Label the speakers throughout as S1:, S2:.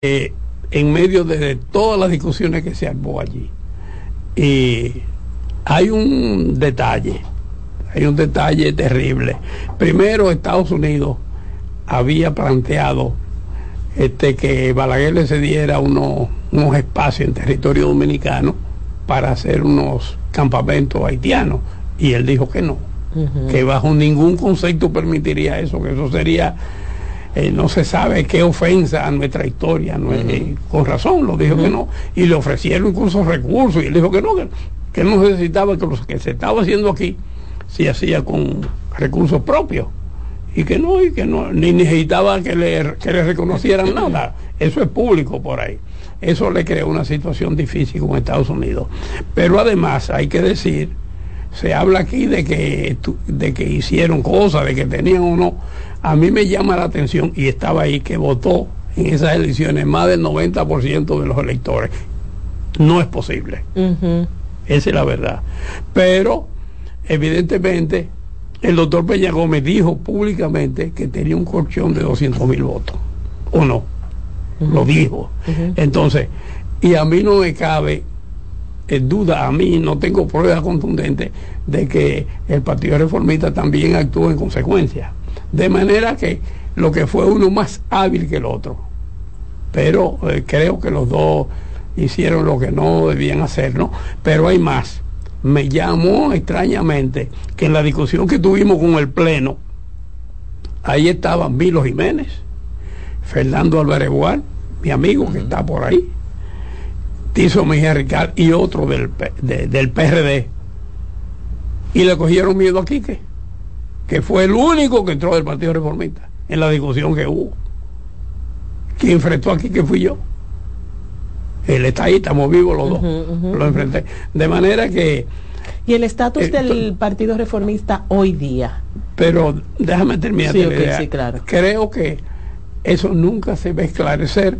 S1: eh, en medio de todas las discusiones que se armó allí. Y hay un detalle, hay un detalle terrible. Primero, Estados Unidos había planteado este, que Balaguer le cediera unos, unos espacios en territorio dominicano para hacer unos campamentos haitianos. Y él dijo que no, que bajo ningún concepto permitiría eso, que eso sería eh, no se sabe qué ofensa a nuestra historia, no, eh, con razón lo dijo que no, y le ofrecieron incluso recursos, y él dijo que no, que, que no necesitaba que lo que se estaba haciendo aquí se hacía con recursos propios, y que no, y que no, ni necesitaba que le, que le reconocieran nada, eso es público por ahí. Eso le creó una situación difícil con Estados Unidos. Pero además hay que decir, se habla aquí de que, de que hicieron cosas, de que tenían uno a mí me llama la atención, y estaba ahí, que votó en esas elecciones más del 90% de los electores. No es posible. Esa es la verdad. Pero, evidentemente, el doctor Peña Gómez dijo públicamente que tenía un colchón de 200 mil votos. ¿O no? Lo dijo. Entonces, y a mí no me cabe en duda, a mí no tengo pruebas contundentes de que el Partido Reformista también actuó en consecuencia. De manera que lo que fue uno más hábil que el otro. Pero eh, creo que los dos hicieron lo que no debían hacer, ¿no? Pero hay más. Me llamó extrañamente que en la discusión que tuvimos con el Pleno, ahí estaban Milo Jiménez, Fernando Álvarez Gual, mi amigo que está por ahí, Tizo Mejía Ricard y otro del, del PRD. Y le cogieron miedo a Quique que fue el único que entró del Partido Reformista en la discusión que hubo. ¿Quién enfrentó aquí? que fui yo? Él está ahí, estamos vivos los dos. Lo enfrenté. De manera que.
S2: ¿Y el estatus eh, del Partido Reformista hoy día?
S1: Pero déjame terminar.
S2: Sí, sí, claro.
S1: Creo que eso nunca se va a esclarecer,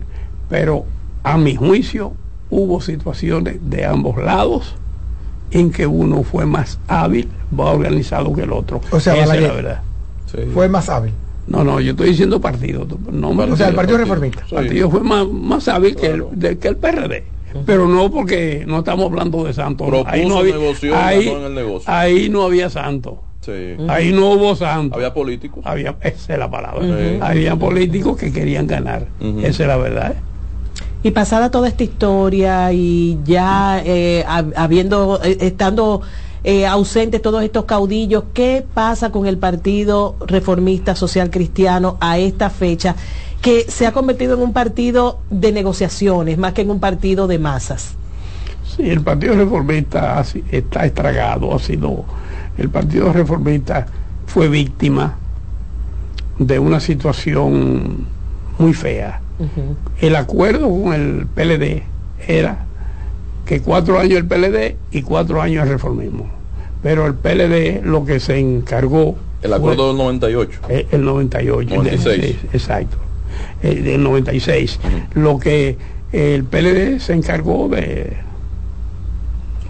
S1: pero a mi juicio hubo situaciones de ambos lados en que uno fue más hábil, más organizado que el otro.
S3: O sea, Esa es la verdad. Fue más hábil.
S1: No, no, yo estoy diciendo partido. No
S3: o sea, el Partido Reformista.
S1: El partido fue más, más hábil que, el, que el PRD. Pero no porque no estamos hablando de santos.
S4: ahí no había, ahí, en el negocio.
S1: ahí no había santos. Sí. Ahí no hubo santos.
S4: Había políticos.
S1: Había, esa es la palabra. Había políticos que querían ganar. Esa es la verdad. ¿eh?
S2: Y pasada toda esta historia y ya eh, habiendo, eh, estando eh, ausentes todos estos caudillos, ¿qué pasa con el Partido Reformista Social Cristiano a esta fecha? que se ha convertido en un partido de negociaciones más que en un partido de masas.
S1: Sí, el Partido Reformista está estragado, ha sido, el Partido Reformista fue víctima de una situación muy fea el acuerdo con el PLD era que cuatro años el PLD y cuatro años el reformismo. Pero el PLD lo que se encargó...
S4: El acuerdo del 98.
S1: El, 98. 96. exacto. El, del 96. Lo que el PLD se encargó de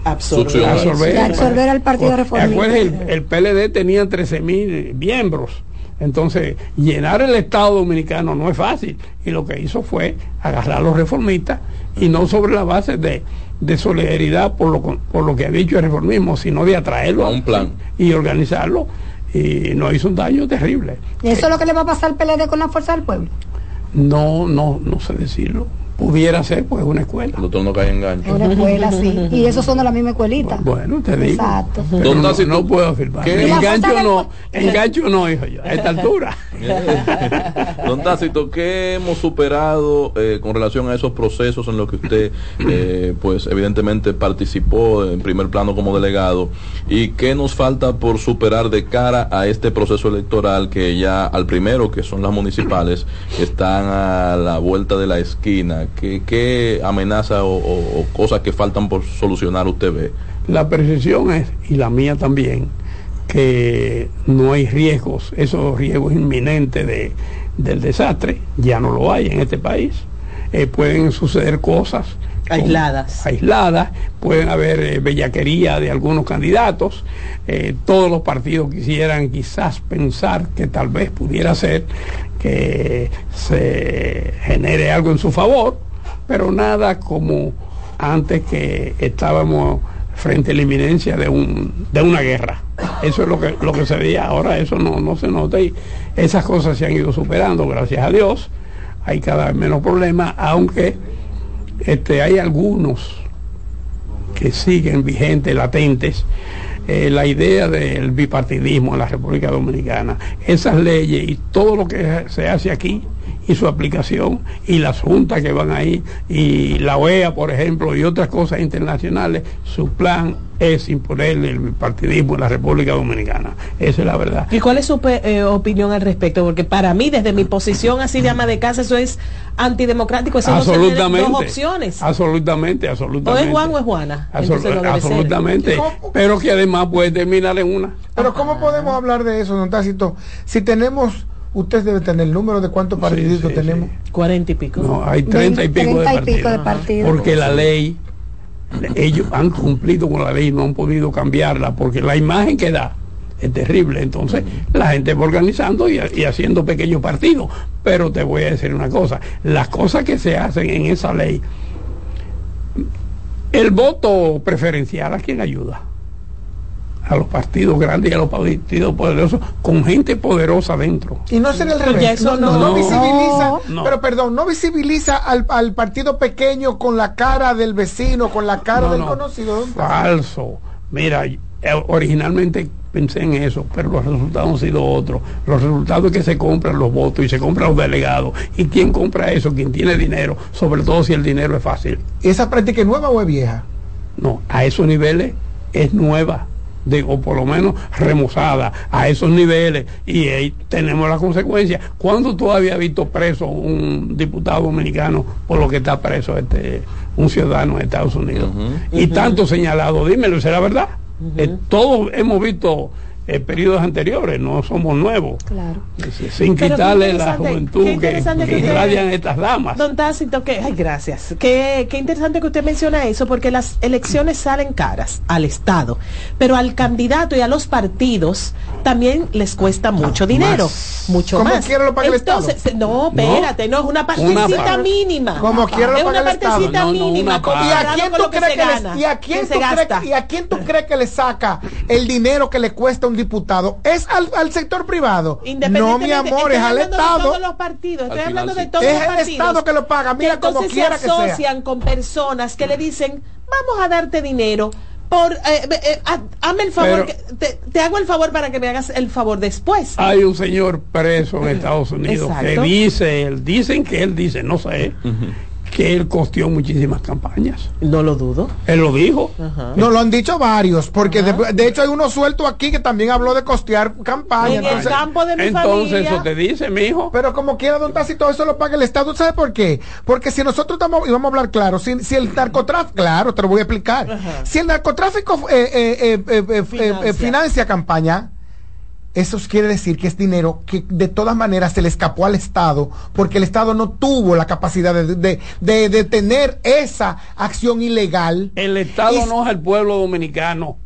S2: absorber,
S5: absorber, al Partido Reformista.
S1: El, el PLD tenía 13 mil miembros entonces, llenar el Estado dominicano no es fácil. Y lo que hizo fue agarrar a los reformistas y no sobre la base de, solidaridad por lo, por lo que ha dicho el reformismo, sino de atraerlo
S4: a un plan
S1: y organizarlo. Y nos hizo un daño terrible.
S5: ¿Y eso es lo que le va a pasar al PLD con la fuerza del pueblo?
S1: No, no, no sé decirlo pudiera ser pues una escuela.
S4: El doctor no cae en gancho.
S5: Una escuela, sí. Y esos son de la misma escuelita.
S1: Bueno, te digo.
S5: Exacto.
S1: Pero no, no, puedo afirmar. Engancho no, engancho no, hijo yo, a esta altura.
S4: Don Tácito, ¿qué hemos superado eh, con relación a esos procesos en los que usted, eh, pues evidentemente participó en primer plano como delegado? ¿Y qué nos falta por superar de cara a este proceso electoral que ya al primero, que son las municipales, están a la vuelta de la esquina? ¿Qué, qué amenaza o, cosas que faltan por solucionar usted ve?
S1: La percepción es, y la mía también, que no hay riesgos, esos riesgos inminentes de, del desastre, ya no lo hay en este país. Eh, pueden suceder cosas
S2: aisladas.
S1: aisladas, pueden haber eh, bellaquería de algunos candidatos, eh, todos los partidos quisieran quizás pensar que tal vez pudiera ser que se genere algo en su favor, pero nada como antes que estábamos frente a la inminencia de, un, de una guerra. Eso es lo que, lo que se veía, ahora eso no, no se nota y esas cosas se han ido superando, gracias a Dios. Hay cada vez menos problemas, aunque este, hay algunos que siguen vigentes, latentes, eh, la idea del bipartidismo en la República Dominicana, esas leyes y todo lo que se hace aquí y su aplicación y las juntas que van ahí y la OEA, por ejemplo, y otras cosas internacionales, su plan es imponer el partidismo en la República Dominicana. Esa es la verdad.
S2: ¿Y cuál es su eh, opinión al respecto? Porque para mí, desde mi posición así de ama de casa, eso es antidemocrático. Eso
S1: absolutamente.
S2: No dos opciones.
S1: Absolutamente, absolutamente.
S2: O es Juan o es Juana.
S1: absolutamente. Pero que además puede terminar en una.
S3: Pero ¿cómo podemos hablar de eso, don Tácito? Si tenemos Usted debe tener el número de cuántos partidos tenemos.
S2: Cuarenta y pico.
S1: No, hay treinta y pico, de, partidos. Porque la ley, ellos han cumplido con la ley, no han podido cambiarla, porque la imagen que da es terrible. Entonces, la gente va organizando y, y, haciendo pequeños partidos. Pero te voy a decir una cosa, las cosas que se hacen en esa ley, el voto preferencial, ¿a quién ayuda? A los partidos grandes y a los partidos poderosos con gente poderosa dentro.
S3: Y no sería el revés. no, no, visibiliza, pero perdón, no visibiliza al, al, partido pequeño con la cara del vecino, con la cara del conocido.
S1: Falso. Mira, eh, originalmente pensé en eso, pero los resultados han sido otros. Los resultados es que se compran los votos y se compran los delegados. ¿Y quién compra eso? Quien tiene dinero, sobre todo si el dinero es fácil.
S3: ¿Esa práctica es nueva o es vieja?
S1: No, a esos niveles es nueva o por lo menos remozada a esos niveles y ahí tenemos la consecuencia. ¿Cuándo tú habías visto preso un diputado dominicano por lo que está preso este un ciudadano de Estados Unidos? Y tanto señalado, dímelo, ¿será verdad? Eh, todos hemos visto eh, periodos anteriores, no somos nuevos. Claro. Sin quitarle la juventud que, irradian estas damas.
S2: Don Tácito, que, ay, gracias. Qué, qué interesante que usted menciona eso, porque las elecciones salen caras al Estado, pero al candidato y a los partidos también les cuesta mucho dinero. Mucho más.
S3: quiero lo paga el Estado?
S2: No, espérate, no, es una partecita mínima.
S3: Como quiero lo paga
S2: el Estado. Es una partecita mínima.
S3: ¿Y a quién tú crees que, y a quién tú crees, y a quién tú crees que le saca el dinero que le cuesta un diputado es al, sector privado. No, mi amor, es al Estado.
S2: todos los partidos, estoy hablando de todos los partidos.
S3: Es el Estado que lo paga, mira como quiera que sea.
S2: se asocian con personas que le dicen, vamos a darte dinero por eh, eh, hazme el favor te, hago el favor para que me hagas el favor después
S1: hay un señor preso en Estados Unidos que dice él dicen que él dice no sé que él costeó muchísimas campañas.
S2: No lo dudo.
S1: Él lo dijo.
S3: No, lo han dicho varios, porque de, hecho hay uno suelto aquí que también habló de costear campañas.
S2: En el campo de mi
S1: Entonces eso te dice, mi hijo.
S3: Pero como quiera, don todo eso lo paga el Estado. ¿Sabe por qué? Porque si nosotros estamos, y vamos a hablar claro, si, si el narcotráfico, claro, te lo voy a explicar. Si el narcotráfico eh, eh, eh, financia campaña, eso quiere decir que es dinero que de todas maneras se le escapó al Estado porque el Estado no tuvo la capacidad de, de, de detener esa acción ilegal.
S1: El Estado no es el pueblo dominicano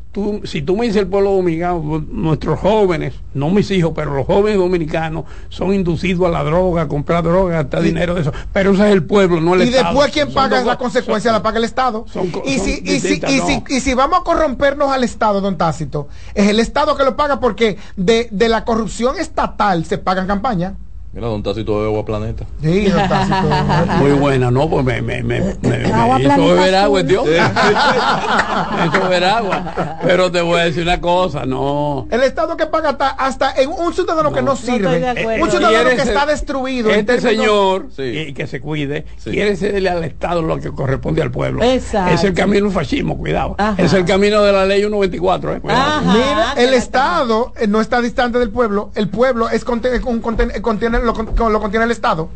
S1: si tú me dices el pueblo dominicano, nuestros jóvenes, no mis hijos, pero los jóvenes dominicanos son inducidos a la droga, a comprar droga, gastar dinero de eso. Pero ese es el pueblo, no el Estado.
S3: Y después quien paga la consecuencia la paga el Estado. y, si, y, si, y, si, y si vamos a corrompernos al Estado, don Tácito, es el Estado que lo paga porque de, de la corrupción estatal se pagan campañas.
S4: Mira, Don Tácito de Agua Planeta.
S3: Sí, Don
S1: Tácito. Muy buena, ¿no? Pues me, me, me, me, hizo beber agua, Dios. me hizo beber agua. Pero te voy a decir una cosa, no.
S3: El Estado que paga hasta, hasta en un ciudadano que no sirve, un ciudadano que está destruido.
S1: Este señor, y que se cuide, quiere cederle al Estado lo que corresponde al pueblo. Exacto. Es el camino del fascismo, cuidado. Es el camino de la ley 124, eh,
S3: Mira, el Estado eh, no está distante del pueblo, el pueblo es contiene, contiene lo, contiene el Estado.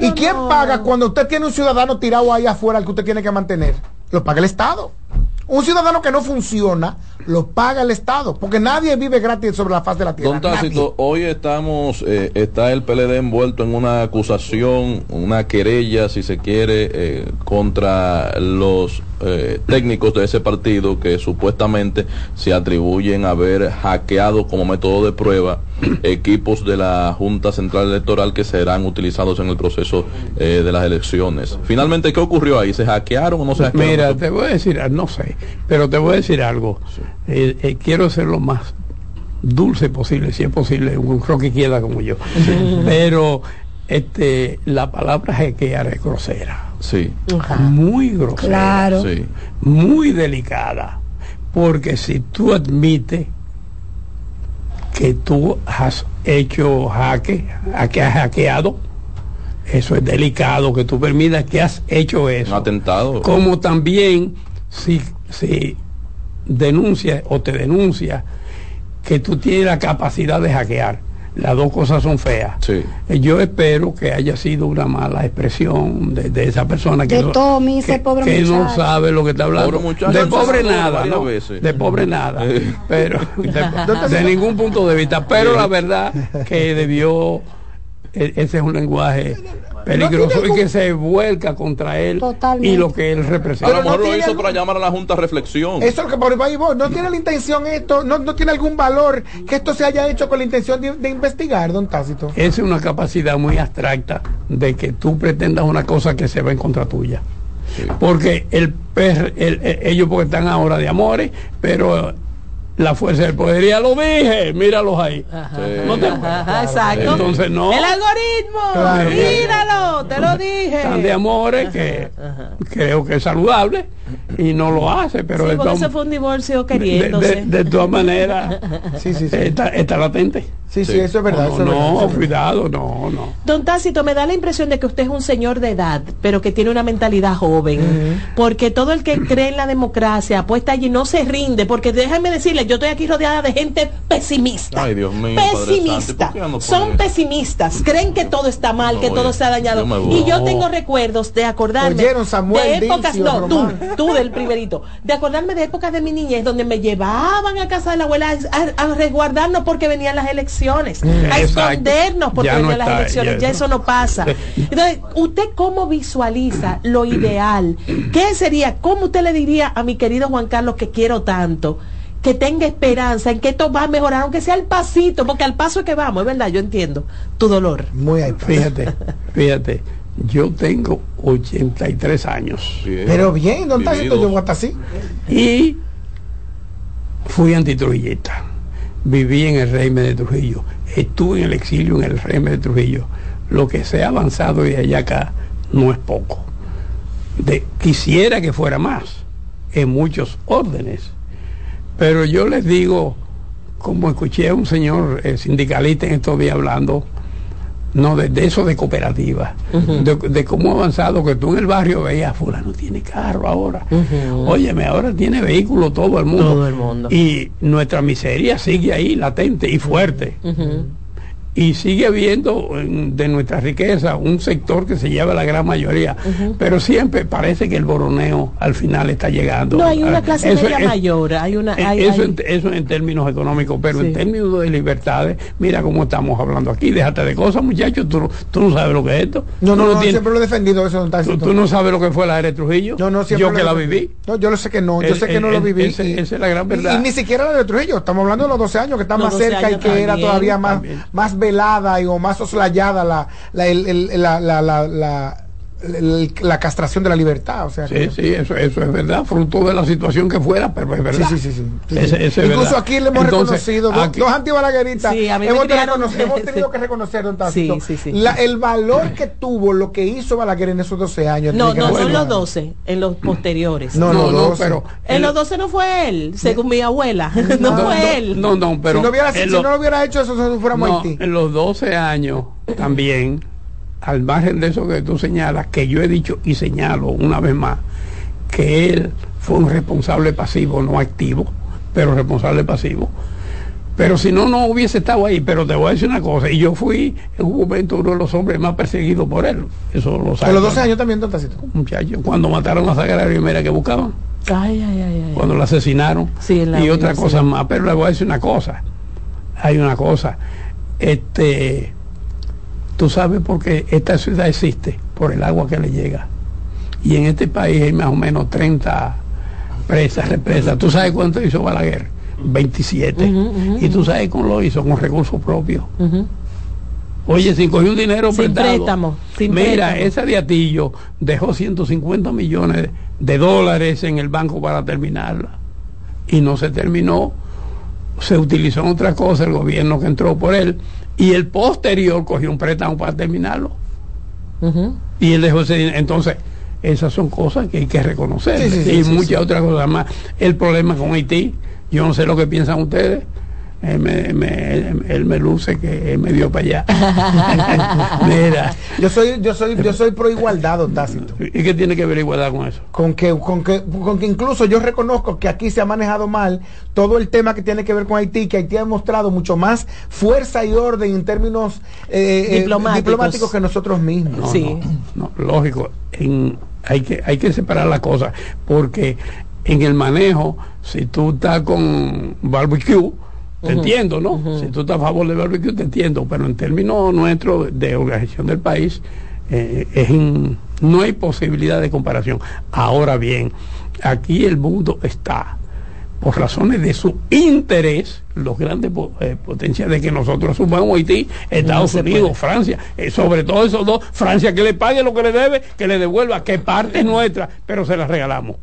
S3: ¿Y quién paga cuando usted tiene un ciudadano tirado ahí afuera al que usted tiene que mantener? Lo paga el Estado. Un ciudadano que no funciona lo paga el Estado, porque nadie vive gratis sobre la faz de la tierra.
S4: Don Tácito, hoy estamos, eh, está el PLD envuelto en una acusación, una querella, si se quiere, eh, contra los eh, técnicos de ese partido que supuestamente se atribuyen a haber hackeado como método de prueba equipos de la Junta Central Electoral que serán utilizados en el proceso eh, de las elecciones. Finalmente, ¿qué ocurrió ahí? ¿Se hackearon o no se hackearon?
S1: Mira, te voy a decir, no sé, pero te voy a decir algo. Eh, eh, quiero ser lo más dulce posible, si es posible, un que quiera como yo. pero este, la palabra hackear es grosera.
S4: Sí.
S1: Muy grosera.
S5: Claro.
S4: Sí.
S1: Muy delicada. Porque si tú admites que tú has hecho jaque, a que has hackeado, eso es delicado, que tú permitas que has hecho eso.
S4: Un atentado.
S1: Como también si, si denuncia o te denuncia que tú tienes la capacidad de hackear. Las dos cosas son feas.
S4: Sí.
S1: Eh, Yo espero que haya sido una mala expresión de, de esa persona que,
S5: De
S1: no,
S5: Tommy, ese
S1: que,
S5: pobre
S1: que no sabe lo que está hablando.
S4: Pobre muchacho,
S1: de pobre nada, ¿no? de pobre nada, pero de, de ningún punto de vista. Pero la verdad que debió, e- ese es un lenguaje peligroso y que se vuelca contra él
S5: Totalmente.
S1: y lo que él
S4: A lo
S1: representa.
S3: Pero no
S4: mejor lo
S3: tiene
S4: hizo
S3: algún-
S4: para llamar a la Junta a reflexión.
S3: Eso es lo que por ahí voy. No tiene la intención esto, no, no tiene algún valor que esto se haya hecho con la intención de, de investigar, don Tácito.
S1: Esa es una capacidad muy abstracta de que tú pretendas una cosa que se va en contra tuya. Porque el, per- el- el- ellos porque están ahora de amores, pero la fuerza del poder, ya lo dije, míralos ahí. No te-
S2: Ajá, exacto.
S1: Entonces, no.
S2: El algoritmo,
S3: Claro.
S2: míralo, te lo dije.
S1: Están de amores que creo que es saludable y no lo hace, pero
S2: Sí,
S1: de,
S2: porque ese fue un divorcio
S1: de,
S2: queriéndose.
S1: de- de todas maneras
S3: Sí, sí, sí.
S1: está, está latente.
S3: Sí, sí,
S4: Sí.
S3: eso es verdad.
S1: no,
S3: eso eso verdad.
S1: cuidado, no, no.
S2: Don Tácito, me da la impresión de que usted es un señor de edad, pero que tiene una mentalidad joven. Porque todo el que cree en la democracia, apuesta allí, no se rinde. Porque déjenme decirle, yo estoy aquí rodeada de gente pesimista.
S4: Ay, Dios mío, Padre Santo, ¿y
S2: Pesimista. Son pesimistas. Creen que todo está mal,
S4: No,
S2: que todo ha dañado.
S4: yo.
S2: Y yo tengo recuerdos de acordarme
S3: Oyeron, Samuel,
S2: de épocas,
S3: Dilcio,
S2: no, tú,
S3: Román.
S2: tú del primerito, de acordarme de épocas de mi niñez donde me llevaban a casa de la abuela a, a resguardarnos porque venían las elecciones, a
S1: Exacto.
S2: escondernos porque
S1: Ya no
S2: venían las
S1: está,
S2: elecciones,
S1: ya eso
S2: no pasa. Entonces, ¿usted cómo visualiza lo ideal? ¿Qué sería? ¿Cómo usted le diría a mi querido Juan Carlos que quiero tanto? Que tenga esperanza en que esto va a mejorar, aunque sea al pasito, porque al paso es que vamos, es verdad, yo entiendo tu dolor.
S3: Muy ahí.
S1: Fíjate, fíjate, yo tengo 83 años
S4: Bien.
S3: Pero bien, Tácito,
S4: Vividos.
S3: yo voy hasta así.
S1: y fui antitrujillista. Viví en el régimen de Trujillo, estuve en el exilio en el régimen de Trujillo. Lo que se ha avanzado de allá acá no es poco. De, quisiera que fuera más en muchos órdenes. Pero yo les digo, como escuché a un señor eh, sindicalista en estos días hablando, no, de, de eso de cooperativa, de, de cómo ha avanzado, que tú en el barrio veías, fulano tiene carro ahora, óyeme, ahora tiene vehículo todo el mundo.
S2: Todo el mundo.
S1: Y nuestra miseria sigue ahí, latente y fuerte. Y sigue habiendo en- de nuestra riqueza un sector que se lleva la gran mayoría, pero siempre parece que el boroneo al final está llegando.
S2: No, hay una clase
S1: eso
S2: media
S1: es-
S2: mayor, hay una...
S1: eh,
S2: hay-
S1: eso,
S2: hay-
S1: En, eso en términos económicos, pero
S2: Sí.
S1: en términos de libertades, mira cómo estamos hablando aquí. Déjate de cosas, muchachos. Tú, no- tú no sabes lo que es esto.
S3: No,
S1: Tú
S3: no, no,
S1: tienes-
S3: siempre lo he defendido eso, don
S1: tú, tú no sabes lo que fue la era de Trujillo.
S3: No, no, siempre
S1: Yo
S3: lo
S1: que la viví.
S3: No, yo lo sé que no, yo
S1: El-
S3: sé que no lo viví.
S1: ese-
S3: y-
S1: esa es la gran verdad.
S3: Y, ni siquiera la de Trujillo, estamos hablando de los 12 años, que está más
S2: 12
S3: cerca y que era todavía más,
S1: también.
S3: más velada y, o más soslayada la, la, la, la, la, castración de la libertad. O sea,
S1: Sí,
S3: que-
S1: sí, eso, eso es verdad, fruto de la situación que fuera, pero es verdad.
S3: sí, sí, sí. Sí,
S1: Ese-
S3: sí.
S1: ese es
S3: Incluso
S1: verdad.
S3: aquí le hemos
S1: Entonces,
S3: reconocido, dos,
S1: aquí-
S3: dos antibalagueritas,
S2: Sí, a mí me
S3: hemos,
S2: criaron-
S3: hemos tenido que reconocer, don Tácito,
S2: Sí, sí, sí.
S3: la- el valor que tuvo lo que hizo Balaguer en esos 12 años.
S2: No, no, son los 12, en los posteriores.
S3: No,
S1: no,
S3: no,
S1: pero.
S2: En los 12 no fue él, según mi abuela. No,
S1: no,
S2: fue
S1: no,
S2: él.
S1: No, no, pero.
S3: si no, hubiera, si
S1: lo-
S3: no lo hubiera hecho eso, fuéramos Haití.
S1: en los 12 años también, al margen de eso que tú señalas, que yo he dicho y señalo una vez más, que él fue un responsable pasivo, no activo, pero responsable pasivo. Pero si no, no hubiese estado ahí. Pero te voy a decir una cosa, y yo fui en un momento uno de los hombres más perseguidos por él. Eso lo
S3: A
S1: sabe.
S3: los 12 años también, don Tácito.
S1: Muchachos, cuando mataron a Sagrario, mira que buscaban. cuando lo asesinaron y otra cosa más. Pero le voy a decir una cosa, hay una cosa, este, tú sabes por qué esta ciudad existe, por el agua que le llega. Y en este país hay más o menos 30 presas, represas. ¿Tú sabes cuánto hizo Balaguer? 27. Y tú sabes cómo lo hizo, con recursos propios. Oye, si cogió un dinero
S2: sin
S1: préstamo, Mira, ese diatillo dejó 150 millones de dólares en el banco para terminarla. Y no se terminó. Se utilizó en otra cosa el gobierno que entró por él. Y el posterior cogió un préstamo para terminarlo. Y él dejó ese dinero. Entonces, esas son cosas que hay que reconocer. y muchas otras cosas más. El problema con Haití, yo no sé lo que piensan ustedes él me, él me luce que él me dio para allá.
S3: Mira. Yo soy, yo soy, yo soy pro igualdad, Tácito.
S1: ¿Y qué tiene que ver igualdad con eso?
S3: Con que, con que, con que incluso yo reconozco que aquí se ha manejado mal todo el tema que tiene que ver con Haití, que Haití ha demostrado mucho más fuerza y orden en términos eh, eh, diplomáticos. que nosotros mismos.
S1: sí. No, lógico. En, hay que, hay que separar las cosas, porque en el manejo, si tú estás con barbecue, te entiendo, ¿no? Si tú estás a favor del barbecue, te entiendo, pero en términos nuestros de organización del país, eh, es no hay posibilidad de comparación. Ahora bien, aquí el mundo está, por razones de su interés, los grandes eh, potencias de que nosotros sumamos Haití, Estados Unidos, Francia, eh, sobre todo esos dos, Francia que le pague lo que le debe, que le devuelva, que parte es nuestra, pero se la regalamos.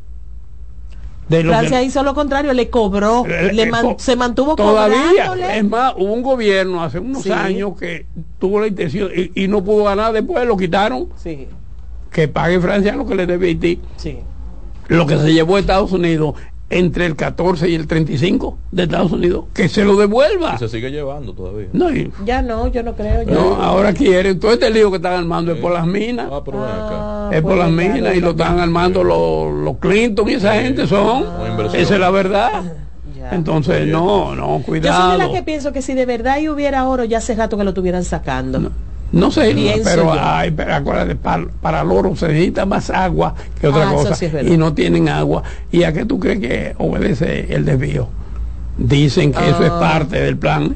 S2: Francia hizo lo contrario, le cobró, le, se mantuvo
S1: todavía. Es más, hubo un gobierno hace unos años que tuvo la intención y, no pudo ganar después, lo quitaron. Sí. Que pague Francia lo que le debe Haití. Sí. Lo que se llevó a Estados Unidos entre el 14 y el 35 de Estados Unidos, que se lo devuelva.
S4: Y se sigue llevando todavía.
S2: No, ya no, yo no creo.
S1: no, ahora quieren, todo este lío que están armando es por las minas. Ah, ah, es por las minas y lo están armando los, los Clinton y esa gente son. Esa es la verdad. Entonces, no, no, cuidado.
S2: Yo soy de la que pienso que si de verdad hubiera oro, ya hace rato que lo estuvieran sacando.
S1: No sé, pero hay, acuérdate, para, para el oro se necesita más agua que otra ah, cosa. y no tienen agua. ¿Y a qué tú crees que obedece el desvío? Dicen que eso es ah. parte del plan.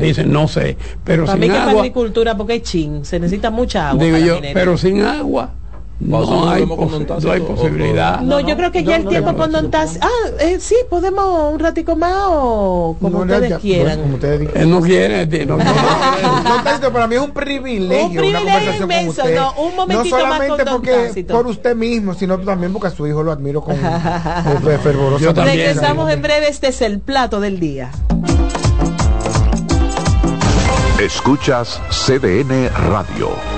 S1: Dicen, no sé. Pero
S2: para
S1: sin
S2: mí que
S1: agua.
S2: Para agricultura, porque es chin, se necesita mucha agua.
S1: Digo yo, pero sin agua no hay, no hay posibilidad.
S2: No, yo creo que ya el tiempo con Don Tassi. Ah, eh, sí, podemos un ratico más o como ustedes quieran. como ustedes
S1: Él no quiere. No, no,
S3: no, para mí es un privilegio. Un privilegio una conversación inmenso. Con usted. No, un momentito no solamente más con porque por usted mismo, sino también porque a su hijo lo admiro con fervoroso.
S2: Regresamos en breve. Este es el plato del día.
S6: Escuchas CDN Radio.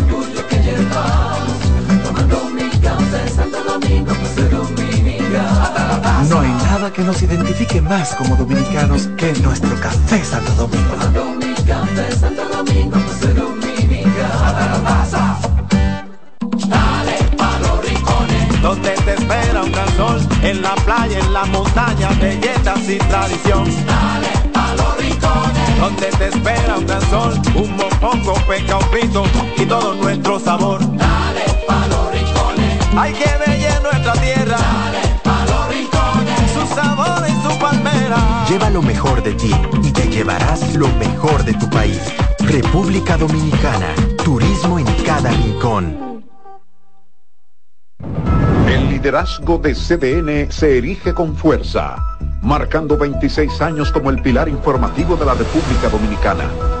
S7: nada que nos identifique más como dominicanos que nuestro café Santo Domingo.
S8: Café Santo Domingo, Dale pa los rincones, donde te espera un gran sol, en
S9: la playa, en la montaña, belletas y tradición.
S10: Dale pa los rincones,
S9: donde te espera un gran sol, un mopongo, peca, un pito y todo nuestro sabor.
S10: Dale pa los rincones,
S9: hay que bella nuestra tierra sabor y su palmera.
S11: Lleva lo mejor de ti y te llevarás lo mejor de tu país. República Dominicana. Turismo en cada rincón.
S6: El liderazgo de CDN se erige con fuerza, marcando 26 años como el pilar informativo de la República Dominicana.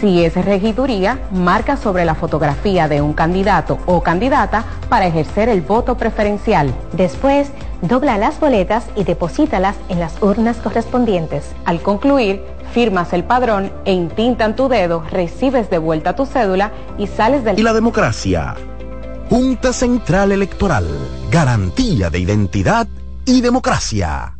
S12: Si es regiduría, marca sobre la fotografía de un candidato o candidata para ejercer el voto preferencial.
S13: Después, dobla las boletas y deposítalas en las urnas correspondientes.
S12: Al concluir, firmas el padrón e intintan tu dedo, recibes de vuelta tu cédula y sales del...
S11: Y la democracia. Junta Central Electoral. Garantía de identidad y democracia.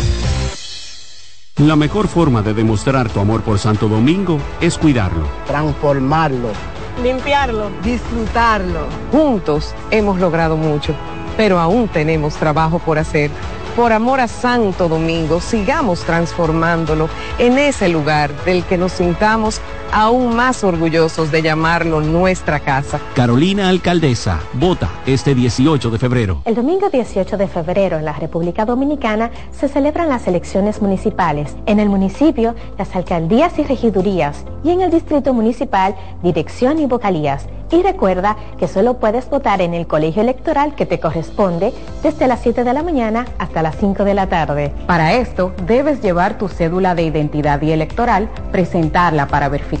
S14: La mejor forma de demostrar tu amor por Santo Domingo es cuidarlo.
S15: transformarlo,
S12: Limpiarlo.
S15: disfrutarlo.
S12: Juntos hemos logrado mucho, pero aún tenemos trabajo por hacer. Por amor a Santo Domingo, sigamos transformándolo en ese lugar del que nos sintamos aún más orgullosos de llamarlo nuestra casa.
S14: Carolina Alcaldesa, vota este 18 de febrero.
S13: El domingo 18 de febrero en la República Dominicana se celebran las elecciones municipales. En el municipio, las alcaldías y regidurías y en el distrito municipal, dirección y vocalías. Y recuerda que solo puedes votar en el colegio electoral que te corresponde desde las 7 de la mañana hasta las 5 de la tarde.
S12: Para esto, debes llevar tu cédula de identidad y electoral, presentarla para verificar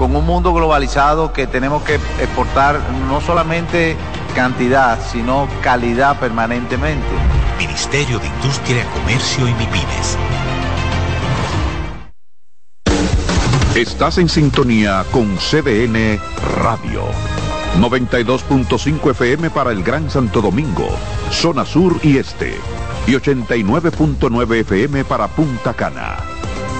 S16: con un mundo globalizado que tenemos que exportar no solamente cantidad, sino calidad permanentemente.
S17: Ministerio de Industria, Comercio y MIPINES.
S6: Estás en sintonía con CDN Radio. 92.5 FM para el Gran Santo Domingo, zona sur y este. Y 89.9 FM para Punta Cana.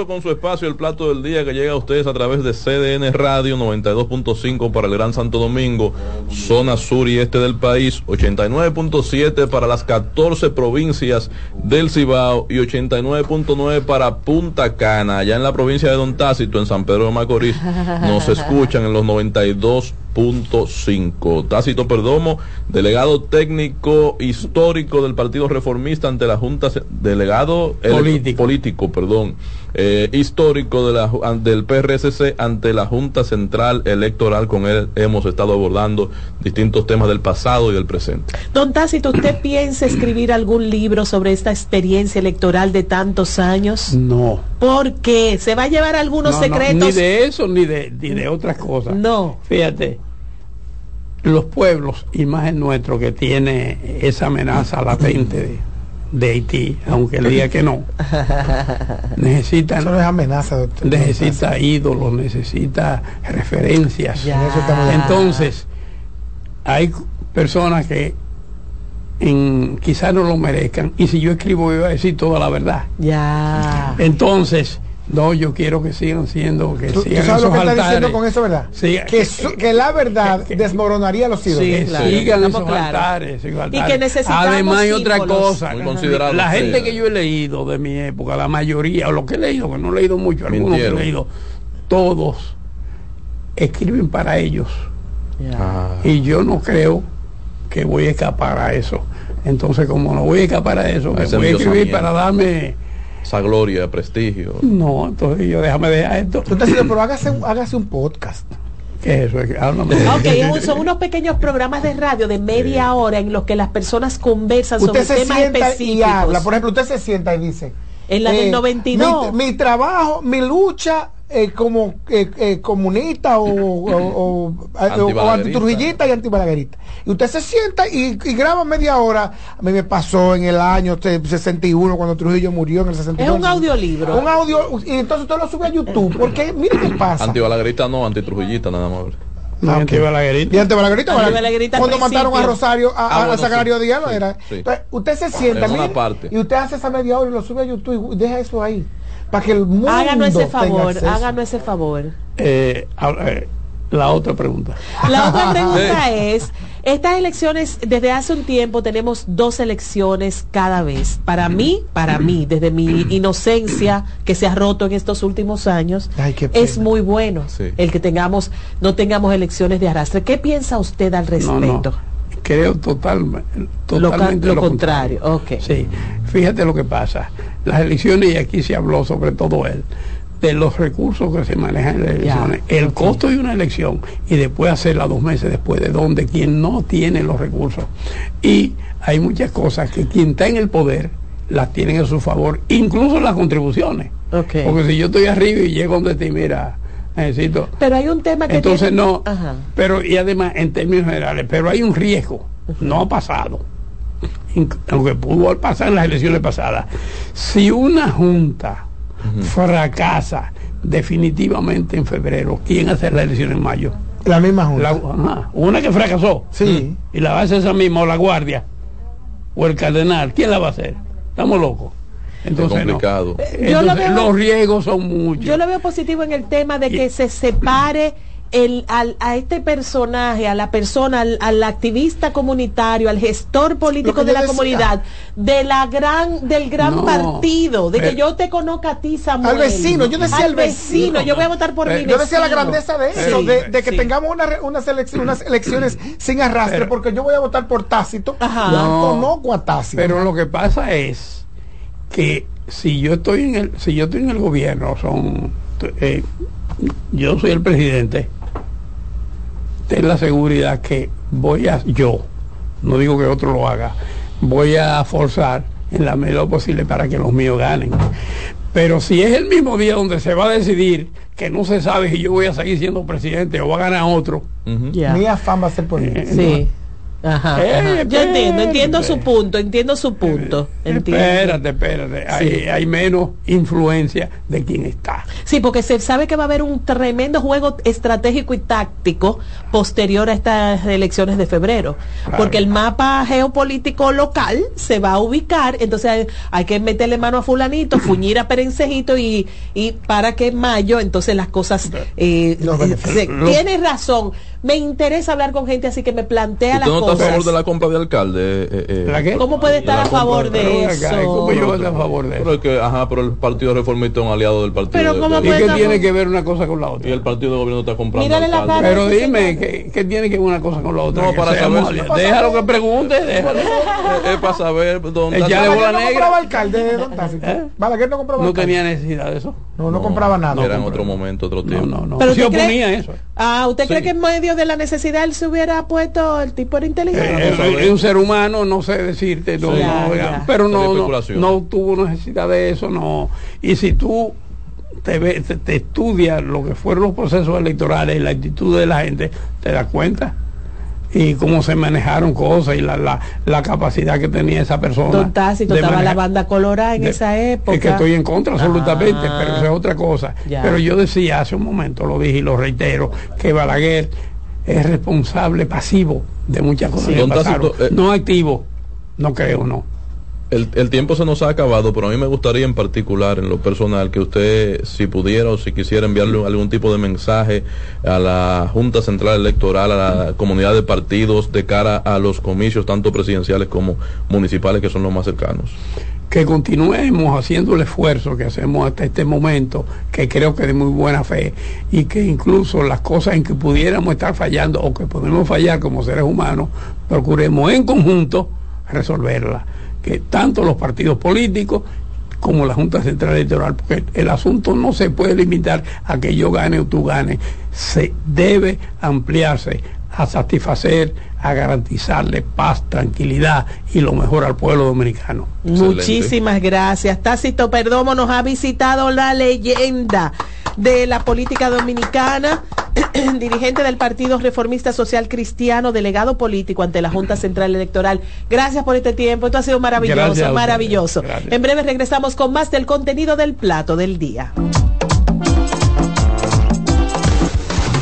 S4: Regreso con su espacio El Plato del Día que llega a ustedes a través de CDN Radio 92.5 para el Gran Santo Domingo, zona sur y este del país, 89.7 para las 14 provincias del Cibao y 89.9 para Punta Cana, allá en la provincia de Don Tácito, en San Pedro de Macorís, nos escuchan en los 92.5. Tácito Perdomo, delegado técnico histórico del Partido Reformista ante la Junta, delegado ele-
S1: Político.
S4: político, perdón, eh, histórico de la, del PRSC ante la Junta Central Electoral. Con él hemos estado abordando distintos temas del pasado y del presente.
S2: Don Tácito, ¿usted piensa escribir algún libro sobre esta experiencia electoral de tantos años?
S1: No.
S2: ¿Por qué? ¿Se va a llevar algunos
S1: No, no,
S2: secretos?
S1: ni de eso ni de, ni de otras cosas.
S2: No.
S1: Fíjate, los pueblos, y más el nuestro, que tiene esa amenaza latente de, de Haití, aunque él diga que no, necesitan.
S3: Eso no es amenaza, doctor.
S1: Necesita ídolos, necesita referencias.
S3: Ya.
S1: Entonces, hay personas que en, quizás no lo merezcan, y si yo escribo, yo voy a decir toda la verdad.
S2: Ya.
S1: Entonces, no, yo quiero que sigan siendo, que
S3: ¿Tú, tú
S1: sigan
S3: sabes lo
S1: esos
S3: que está
S1: altares.
S3: diciendo con eso, verdad?
S1: Sí,
S3: que, su- que la verdad desmoronaría los ídolos.
S1: que
S2: claro,
S1: sigan esos altares, esos
S2: Y que necesitamos
S1: Además hay otra cosa.
S4: Muy considerado,
S1: La
S4: sí.
S1: gente que yo he leído de mi época, la mayoría, o lo que he leído, que no he leído mucho, algunos que he leído, todos escriben para ellos.
S4: Ah.
S1: Y yo no creo que voy a escapar a eso. Entonces, como no voy a escapar a eso, me voy a escribir para darme...
S4: Esa gloria, prestigio.
S1: No, entonces yo déjame dejar esto.
S3: Diciendo, pero hágase, un- hágase un podcast.
S1: ¿Qué es eso? Háblame.
S2: Ok, son unos pequeños programas de radio de media hora en los que las personas conversan
S3: Usted
S2: sobre
S3: se
S2: temas
S3: sienta y
S2: específicos.
S3: habla. Por ejemplo, usted se sienta y dice.
S2: En la del 92.
S3: Mi, mi trabajo, mi lucha eh, como eh, eh, comunista o, o, o, antitrujillista y antibalaguerista. Y usted se sienta y, y graba media hora. A mí me pasó en el año este, 61 cuando Trujillo murió en el 62.
S2: Es un audiolibro.
S3: Un audio. Y entonces usted lo sube a YouTube. Porque mire qué pasa.
S4: Antibalaguerista no, antitrujillista nada más.
S1: No, antibalaguerista.
S3: Y antibalaguerita,
S2: Antibalaguerita al
S3: cuando mataron a. Rosario, a,
S4: Ah,
S3: a,
S4: bueno,
S3: a Sagrario
S4: sí,
S3: Díaz,
S4: sí,
S3: era.
S4: sí.
S3: Entonces, usted se sienta mire,
S4: parte.
S3: y usted hace esa media hora y lo sube a YouTube y deja eso ahí. Para que el mundo
S2: Háganos ese favor, háganos ese favor.
S1: Eh, eh, La otra pregunta.
S2: La otra pregunta es, estas elecciones, desde hace un tiempo tenemos dos elecciones cada vez. Para mí, para mí, desde mi inocencia que se ha roto en estos últimos años,
S3: Ay,
S2: es muy bueno
S4: Sí.
S2: el que tengamos, no tengamos elecciones de arrastre. ¿Qué piensa usted al respecto?
S1: no. Creo total,
S2: Lo,
S1: totalmente
S2: lo contrario. Ok.
S1: Sí, fíjate lo que pasa. Las elecciones, y aquí se habló sobre todo él, de los recursos que se manejan en las elecciones, el costo de una elección y después hacerla dos meses después, de donde quien no tiene los recursos. Y hay muchas cosas que quien está en el poder las tienen a su favor, incluso las contribuciones.
S2: Ok.
S1: Porque si yo estoy arriba y llego donde ti, mira, necesito.
S2: Pero hay un tema que
S1: Entonces
S2: tiene-
S1: no,
S2: Ajá.
S1: pero y además en términos generales, pero hay un riesgo, no ha pasado, aunque pudo pasar en las elecciones pasadas. Si una junta fracasa definitivamente en febrero, ¿quién hace la elección en mayo?
S3: La misma junta.
S1: La- ajá, una que fracasó.
S3: Sí.
S1: Y la va a hacer esa misma, o la guardia, o el cardenal, ¿quién la va a hacer? Estamos locos. Entonces, no.
S2: lo
S1: Entonces,
S2: veo-
S1: los riesgos son muchos.
S2: Yo lo veo positivo en el tema de que se separe el, al- a este personaje, a la persona, al, al activista comunitario, al gestor político de la
S3: decía.
S2: comunidad, de la gran, del gran
S1: No,
S2: partido, de que
S1: pero-
S2: yo te conozca a ti, Samuel.
S3: Al vecino, yo decía al vecino.
S2: yo voy a votar por
S1: Pero
S2: mi
S3: Yo decía la
S2: vecino.
S3: grandeza de
S2: Sí,
S3: eso, de, de que
S2: sí.
S3: tengamos una re- unas, elecciones, unas elecciones sin arrastre,
S1: Pero-
S3: porque yo voy a votar por Tácito.
S2: Ajá.
S3: No
S1: No.
S3: conozco a Tácito.
S1: Pero lo que pasa es que si yo estoy en el, si yo estoy en el gobierno, son eh, yo soy el presidente, ten la seguridad que voy a yo, no digo que otro lo haga, voy a forzar en la medida posible para que los míos ganen. Pero si es el mismo día donde se va a decidir que no se sabe si yo voy a seguir siendo presidente o va a ganar otro.
S3: Mi afán va a ser por mí.
S2: Sí. Ajá,
S1: Eh,
S2: ajá. Yo entiendo, entiendo su punto, entiendo su punto. Entiendo.
S1: espérate, espérate, hay, hay menos influencia de quien está.
S2: Sí, porque se sabe que va a haber un tremendo juego estratégico y táctico posterior a estas elecciones de febrero,
S1: Claro.
S2: porque el mapa geopolítico local se va a ubicar, entonces hay, hay que meterle mano a fulanito, fuñir a perencejito y, y para que en mayo entonces las cosas... eh, eh, Tienes razón, me interesa hablar con gente así que me plantea
S4: ¿Usted
S2: las
S4: no está a favor de la compra de alcalde? Eh, eh,
S1: ¿La qué?
S2: ¿Cómo puede estar
S4: la
S2: a favor de eso?
S1: acá, ¿Cómo yo voy a estar a favor de
S4: Pero
S1: eso?
S4: es que, ajá, pero el Partido Reformista es un aliado del partido.
S2: Pero
S4: de-
S2: ¿cómo
S4: de-
S1: ¿Y qué
S2: estar
S1: tiene que ver una cosa con la
S4: y
S1: otra?
S4: el partido de gobierno está comprando
S2: Mírale la cara.
S1: Pero dime. ¿qué, qué tiene que ver una cosa con la otra?
S4: No, para saber-.
S1: Déjalo que pregunte, déjalo.
S4: Eh, es para saber dónde está-
S1: le
S3: no
S1: negra.
S3: alcalde de.
S1: ¿Eh?
S3: No compraba
S1: No tenía necesidad de eso.
S3: No, no compraba nada.
S4: Era en otro momento, otro tiempo.
S1: no, no.
S2: Pero
S1: Se
S2: ¿usted cree-
S1: oponía a eso.
S2: Ah, ¿usted cree que en medio de la necesidad él se hubiera puesto el tipo de inteligente?
S1: Eh, eh, es un ser humano, no sé decirte, no,
S2: Sí.
S1: no,
S2: Ya,
S1: oiga,
S2: ya.
S1: pero no, no, tuvo necesidad de eso, no. Y si tú te, ve- te, te estudias lo que fueron los procesos electorales y la actitud de la gente, te das cuenta. Y cómo se manejaron cosas y la, la, la capacidad que tenía esa persona.
S2: Don Tácito
S1: de
S2: estaba la banda colorada en
S1: de-
S2: esa época.
S1: Es que estoy en contra absolutamente,
S2: Ah.
S1: pero eso es otra cosa.
S2: Ya.
S1: Pero yo decía hace un momento, lo dije y lo reitero, que Balaguer es responsable pasivo de muchas cosas
S4: Sí.
S1: que
S4: Don
S1: pasaron.
S4: Tácito, eh,
S1: no activo, no creo, no.
S4: El, el tiempo se nos ha acabado, pero a mí me gustaría en particular, en lo personal, que usted, si pudiera o si quisiera enviarle algún tipo de mensaje a la Junta Central Electoral, a la comunidad de partidos de cara a los comicios, tanto presidenciales como municipales, que son los más cercanos.
S1: Que continuemos haciendo el esfuerzo que hacemos hasta este momento, que creo que de muy buena fe, y que incluso las cosas en que pudiéramos estar fallando o que podemos fallar como seres humanos, procuremos en conjunto resolverlas. Que tanto los partidos políticos como la Junta Central Electoral, porque el asunto no se puede limitar a que yo gane o tú ganes, se debe ampliarse a satisfacer, a garantizarle paz, tranquilidad y lo mejor al pueblo dominicano.
S2: Muchísimas gracias. Tácito Perdomo nos ha visitado la leyenda de la política dominicana, dirigente del Partido Reformista Social Cristiano, delegado político ante la Junta Central Electoral. Gracias por este tiempo. Esto ha sido maravilloso,
S1: Gracias
S2: maravilloso.
S1: Gracias.
S2: En breve regresamos con más del contenido del plato del día.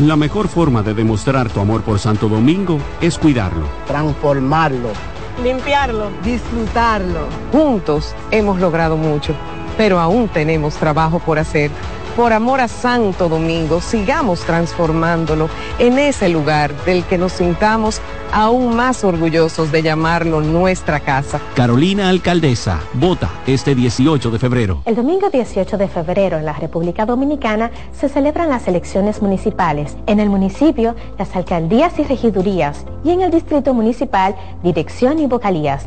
S14: La mejor forma de demostrar tu amor por Santo Domingo es cuidarlo.
S15: Transformarlo.
S18: Limpiarlo.
S15: Disfrutarlo.
S19: Juntos hemos logrado mucho, pero aún tenemos trabajo por hacer. Por amor a Santo Domingo, sigamos transformándolo en ese lugar del que nos sintamos aún más orgullosos de llamarlo nuestra casa.
S14: Carolina Alcaldesa, vota este 18 de febrero.
S13: El domingo 18 de febrero en la República Dominicana se celebran las elecciones municipales. En el municipio, las alcaldías y regidurías y en el distrito municipal, dirección y vocalías.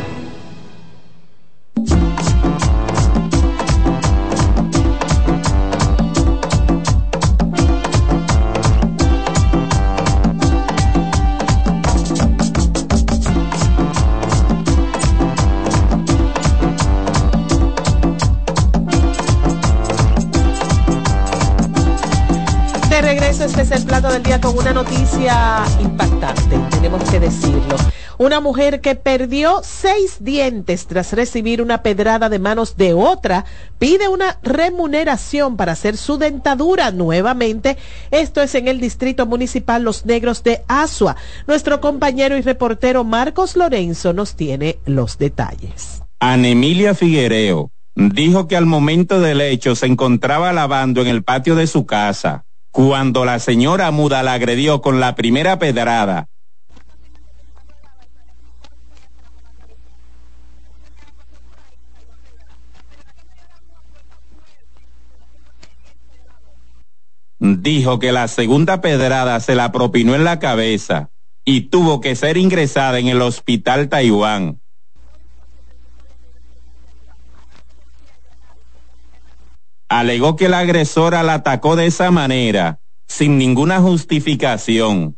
S2: Es el plato del día con una noticia impactante, tenemos que decirlo. Una mujer que perdió seis dientes tras recibir una pedrada de manos de otra pide una remuneración para hacer su dentadura nuevamente. Esto es en el Distrito Municipal Los Negros de Asua. Nuestro compañero y reportero Marcos Lorenzo nos tiene los detalles.
S20: Anemilia Figuereo dijo que al momento del hecho se encontraba lavando en el patio de su casa cuando la señora muda la agredió con la primera pedrada. Dijo que la segunda pedrada se la propinó en la cabeza y tuvo que ser ingresada en el hospital Taiwán. Alegó que la agresora la atacó de esa manera, sin ninguna justificación.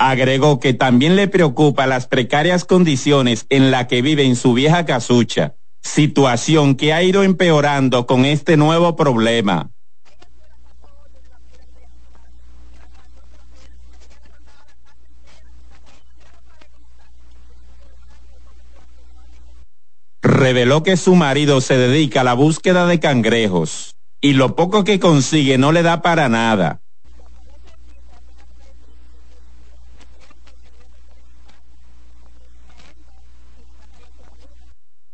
S20: Agregó que también le preocupa las precarias condiciones en las que vive en su vieja casucha, situación que ha ido empeorando con este nuevo problema. reveló que su marido se dedica a la búsqueda de cangrejos y lo poco que consigue no le da para nada.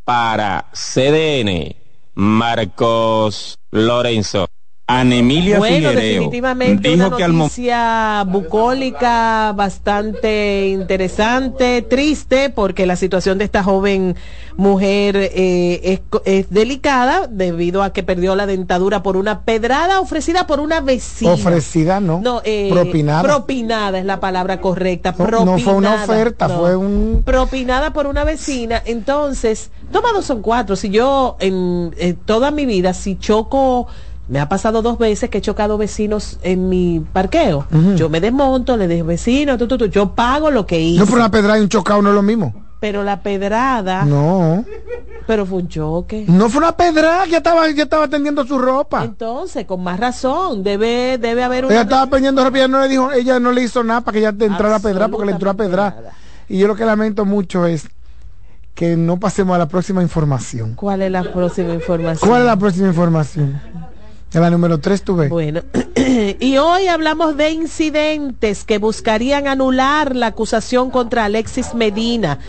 S20: Para CDN, Marcos Lorenzo. Anemilia
S2: Bueno,
S20: Figuereo
S2: definitivamente
S20: dijo
S2: una
S20: que al
S2: noticia bucólica bastante interesante, triste, porque la situación de esta joven mujer eh, es, co- es delicada debido a que perdió la dentadura por una pedrada ofrecida por una vecina.
S3: Ofrecida, ¿no?
S2: No, eh,
S3: Propinada.
S2: propinada es la palabra correcta.
S3: No, no fue una
S2: propinada,
S3: oferta,
S2: no.
S3: fue un...
S2: propinada por una vecina. Entonces, toma dos son cuatro. Si yo en, en toda mi vida, si choco, me ha pasado dos veces que he chocado vecinos en mi parqueo. Yo me desmonto, le digo vecino, tú, yo pago lo que hice.
S3: No por una pedrada y un chocado no es lo mismo.
S2: Pero la pedrada,
S3: No.
S2: pero fue un choque.
S3: No fue una pedrada, ya estaba, ya estaba tendiendo su ropa.
S2: Entonces, con más razón, debe, debe haber una...
S3: Ella estaba pendiendo ropa y ella no le dijo, ella no le hizo nada para que ella te entrara a pedrar porque le entró a pedrar. Y yo lo que lamento mucho es que no pasemos a la próxima información.
S2: ¿Cuál es la próxima información?
S3: ¿Cuál es la próxima información? La número 3 tú ves.
S2: Bueno, y hoy hablamos de incidentes que buscarían anular la acusación contra Alexis Medina.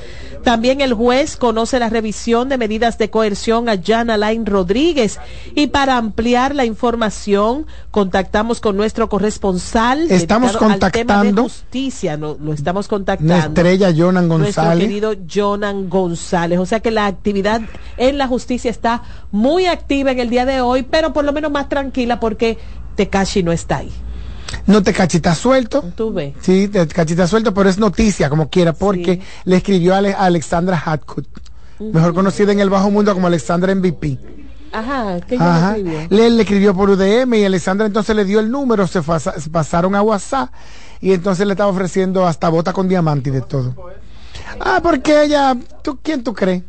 S2: También el juez conoce la revisión de medidas de coerción a Jan Alain Rodríguez. Y para ampliar la información, contactamos con nuestro corresponsal.
S3: Estamos
S2: dedicado al tema de
S3: contactando-
S2: justicia, no, lo estamos contactando.
S3: estrella Jonan
S2: Nuestro
S3: González.
S2: querido Jonan González. O sea que la actividad en la justicia está muy activa en el día de hoy, pero por lo menos más tranquila porque Tekashi no está ahí.
S3: No te cachita suelto.
S2: Tú ves.
S3: Sí, te cachita suelto, pero es noticia como quiera, porque le escribió a, Ale- a Alexandra Hatkut, mejor conocida en el bajo mundo como Alexandra MVP.
S2: Ajá, que
S3: Ajá.
S2: escribió.
S3: Le, le escribió por UDM y Alexandra entonces le dio el número, se, fasa- se pasaron a WhatsApp y entonces le estaba ofreciendo hasta bota con diamante y de todo. Ah, porque ella, ¿tú, ¿quién tú crees?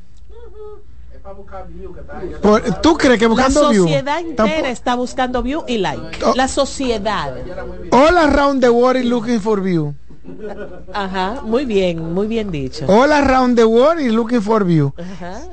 S3: Por- ¿Tú crees que
S2: La
S3: buscando view?
S2: sociedad entera está buscando view y like.
S3: Oh.
S2: La sociedad.
S3: All around the world is looking for view.
S2: Ajá, muy bien, muy bien dicho.
S3: All around the world is looking for view.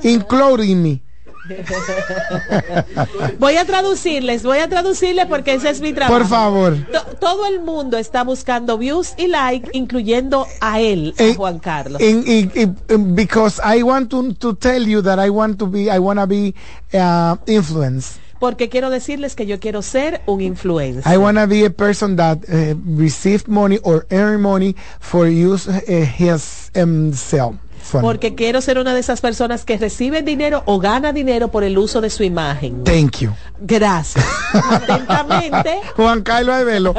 S3: Including me.
S2: Voy a traducirles, voy a traducirles porque ese es mi trabajo.
S3: Por favor.
S2: To- todo el mundo está buscando views y like, incluyendo a él, a
S3: Eh,
S2: Juan Carlos.
S3: In, in- in- in- because I want to, to tell you that I want to be, I want to be uh, influenced.
S2: Porque quiero decirles que yo quiero ser un influencer.
S3: I want to be a person that uh, receive money or earn money for use uh, his himself.
S2: Porque quiero ser una de esas personas que recibe dinero o gana dinero por el uso de su imagen.
S3: Thank you.
S2: Gracias. Atentamente.
S3: Juan Carlos Evelo,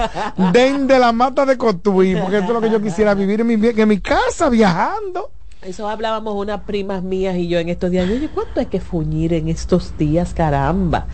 S3: den de la mata de Cotuí, porque eso es lo que yo quisiera vivir en mi, en mi casa viajando.
S2: Eso hablábamos unas primas mías y yo en estos días. Oye, ¿cuánto hay que fuñir en estos días? Caramba.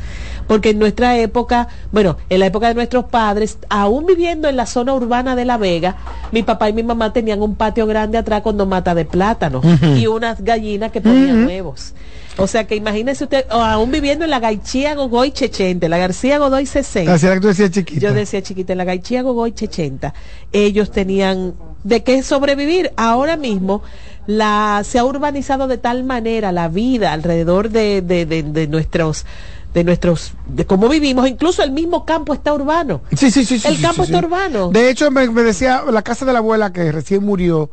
S2: Porque en nuestra época, bueno, en la época de nuestros padres, aún viviendo en la zona urbana de La Vega, mi papá y mi mamá tenían un patio grande atrás con dos matas de plátano y unas gallinas que ponían huevos. O sea que imagínese usted, o aún viviendo en la Gaichía Gogoy Chechente, la García Godoy 60.
S3: Así que tú decías chiquita.
S2: Yo decía chiquita, en la Gaichía Gogoy 80, ellos tenían de qué sobrevivir. Ahora mismo la se ha urbanizado de tal manera la vida alrededor de, de, de, de nuestros de nuestros de cómo vivimos, incluso el mismo campo está urbano.
S3: Sí, sí, sí. sí,
S2: El
S3: sí,
S2: campo
S3: sí,
S2: está urbano.
S3: De hecho, me, me decía, la casa de la abuela que recién murió,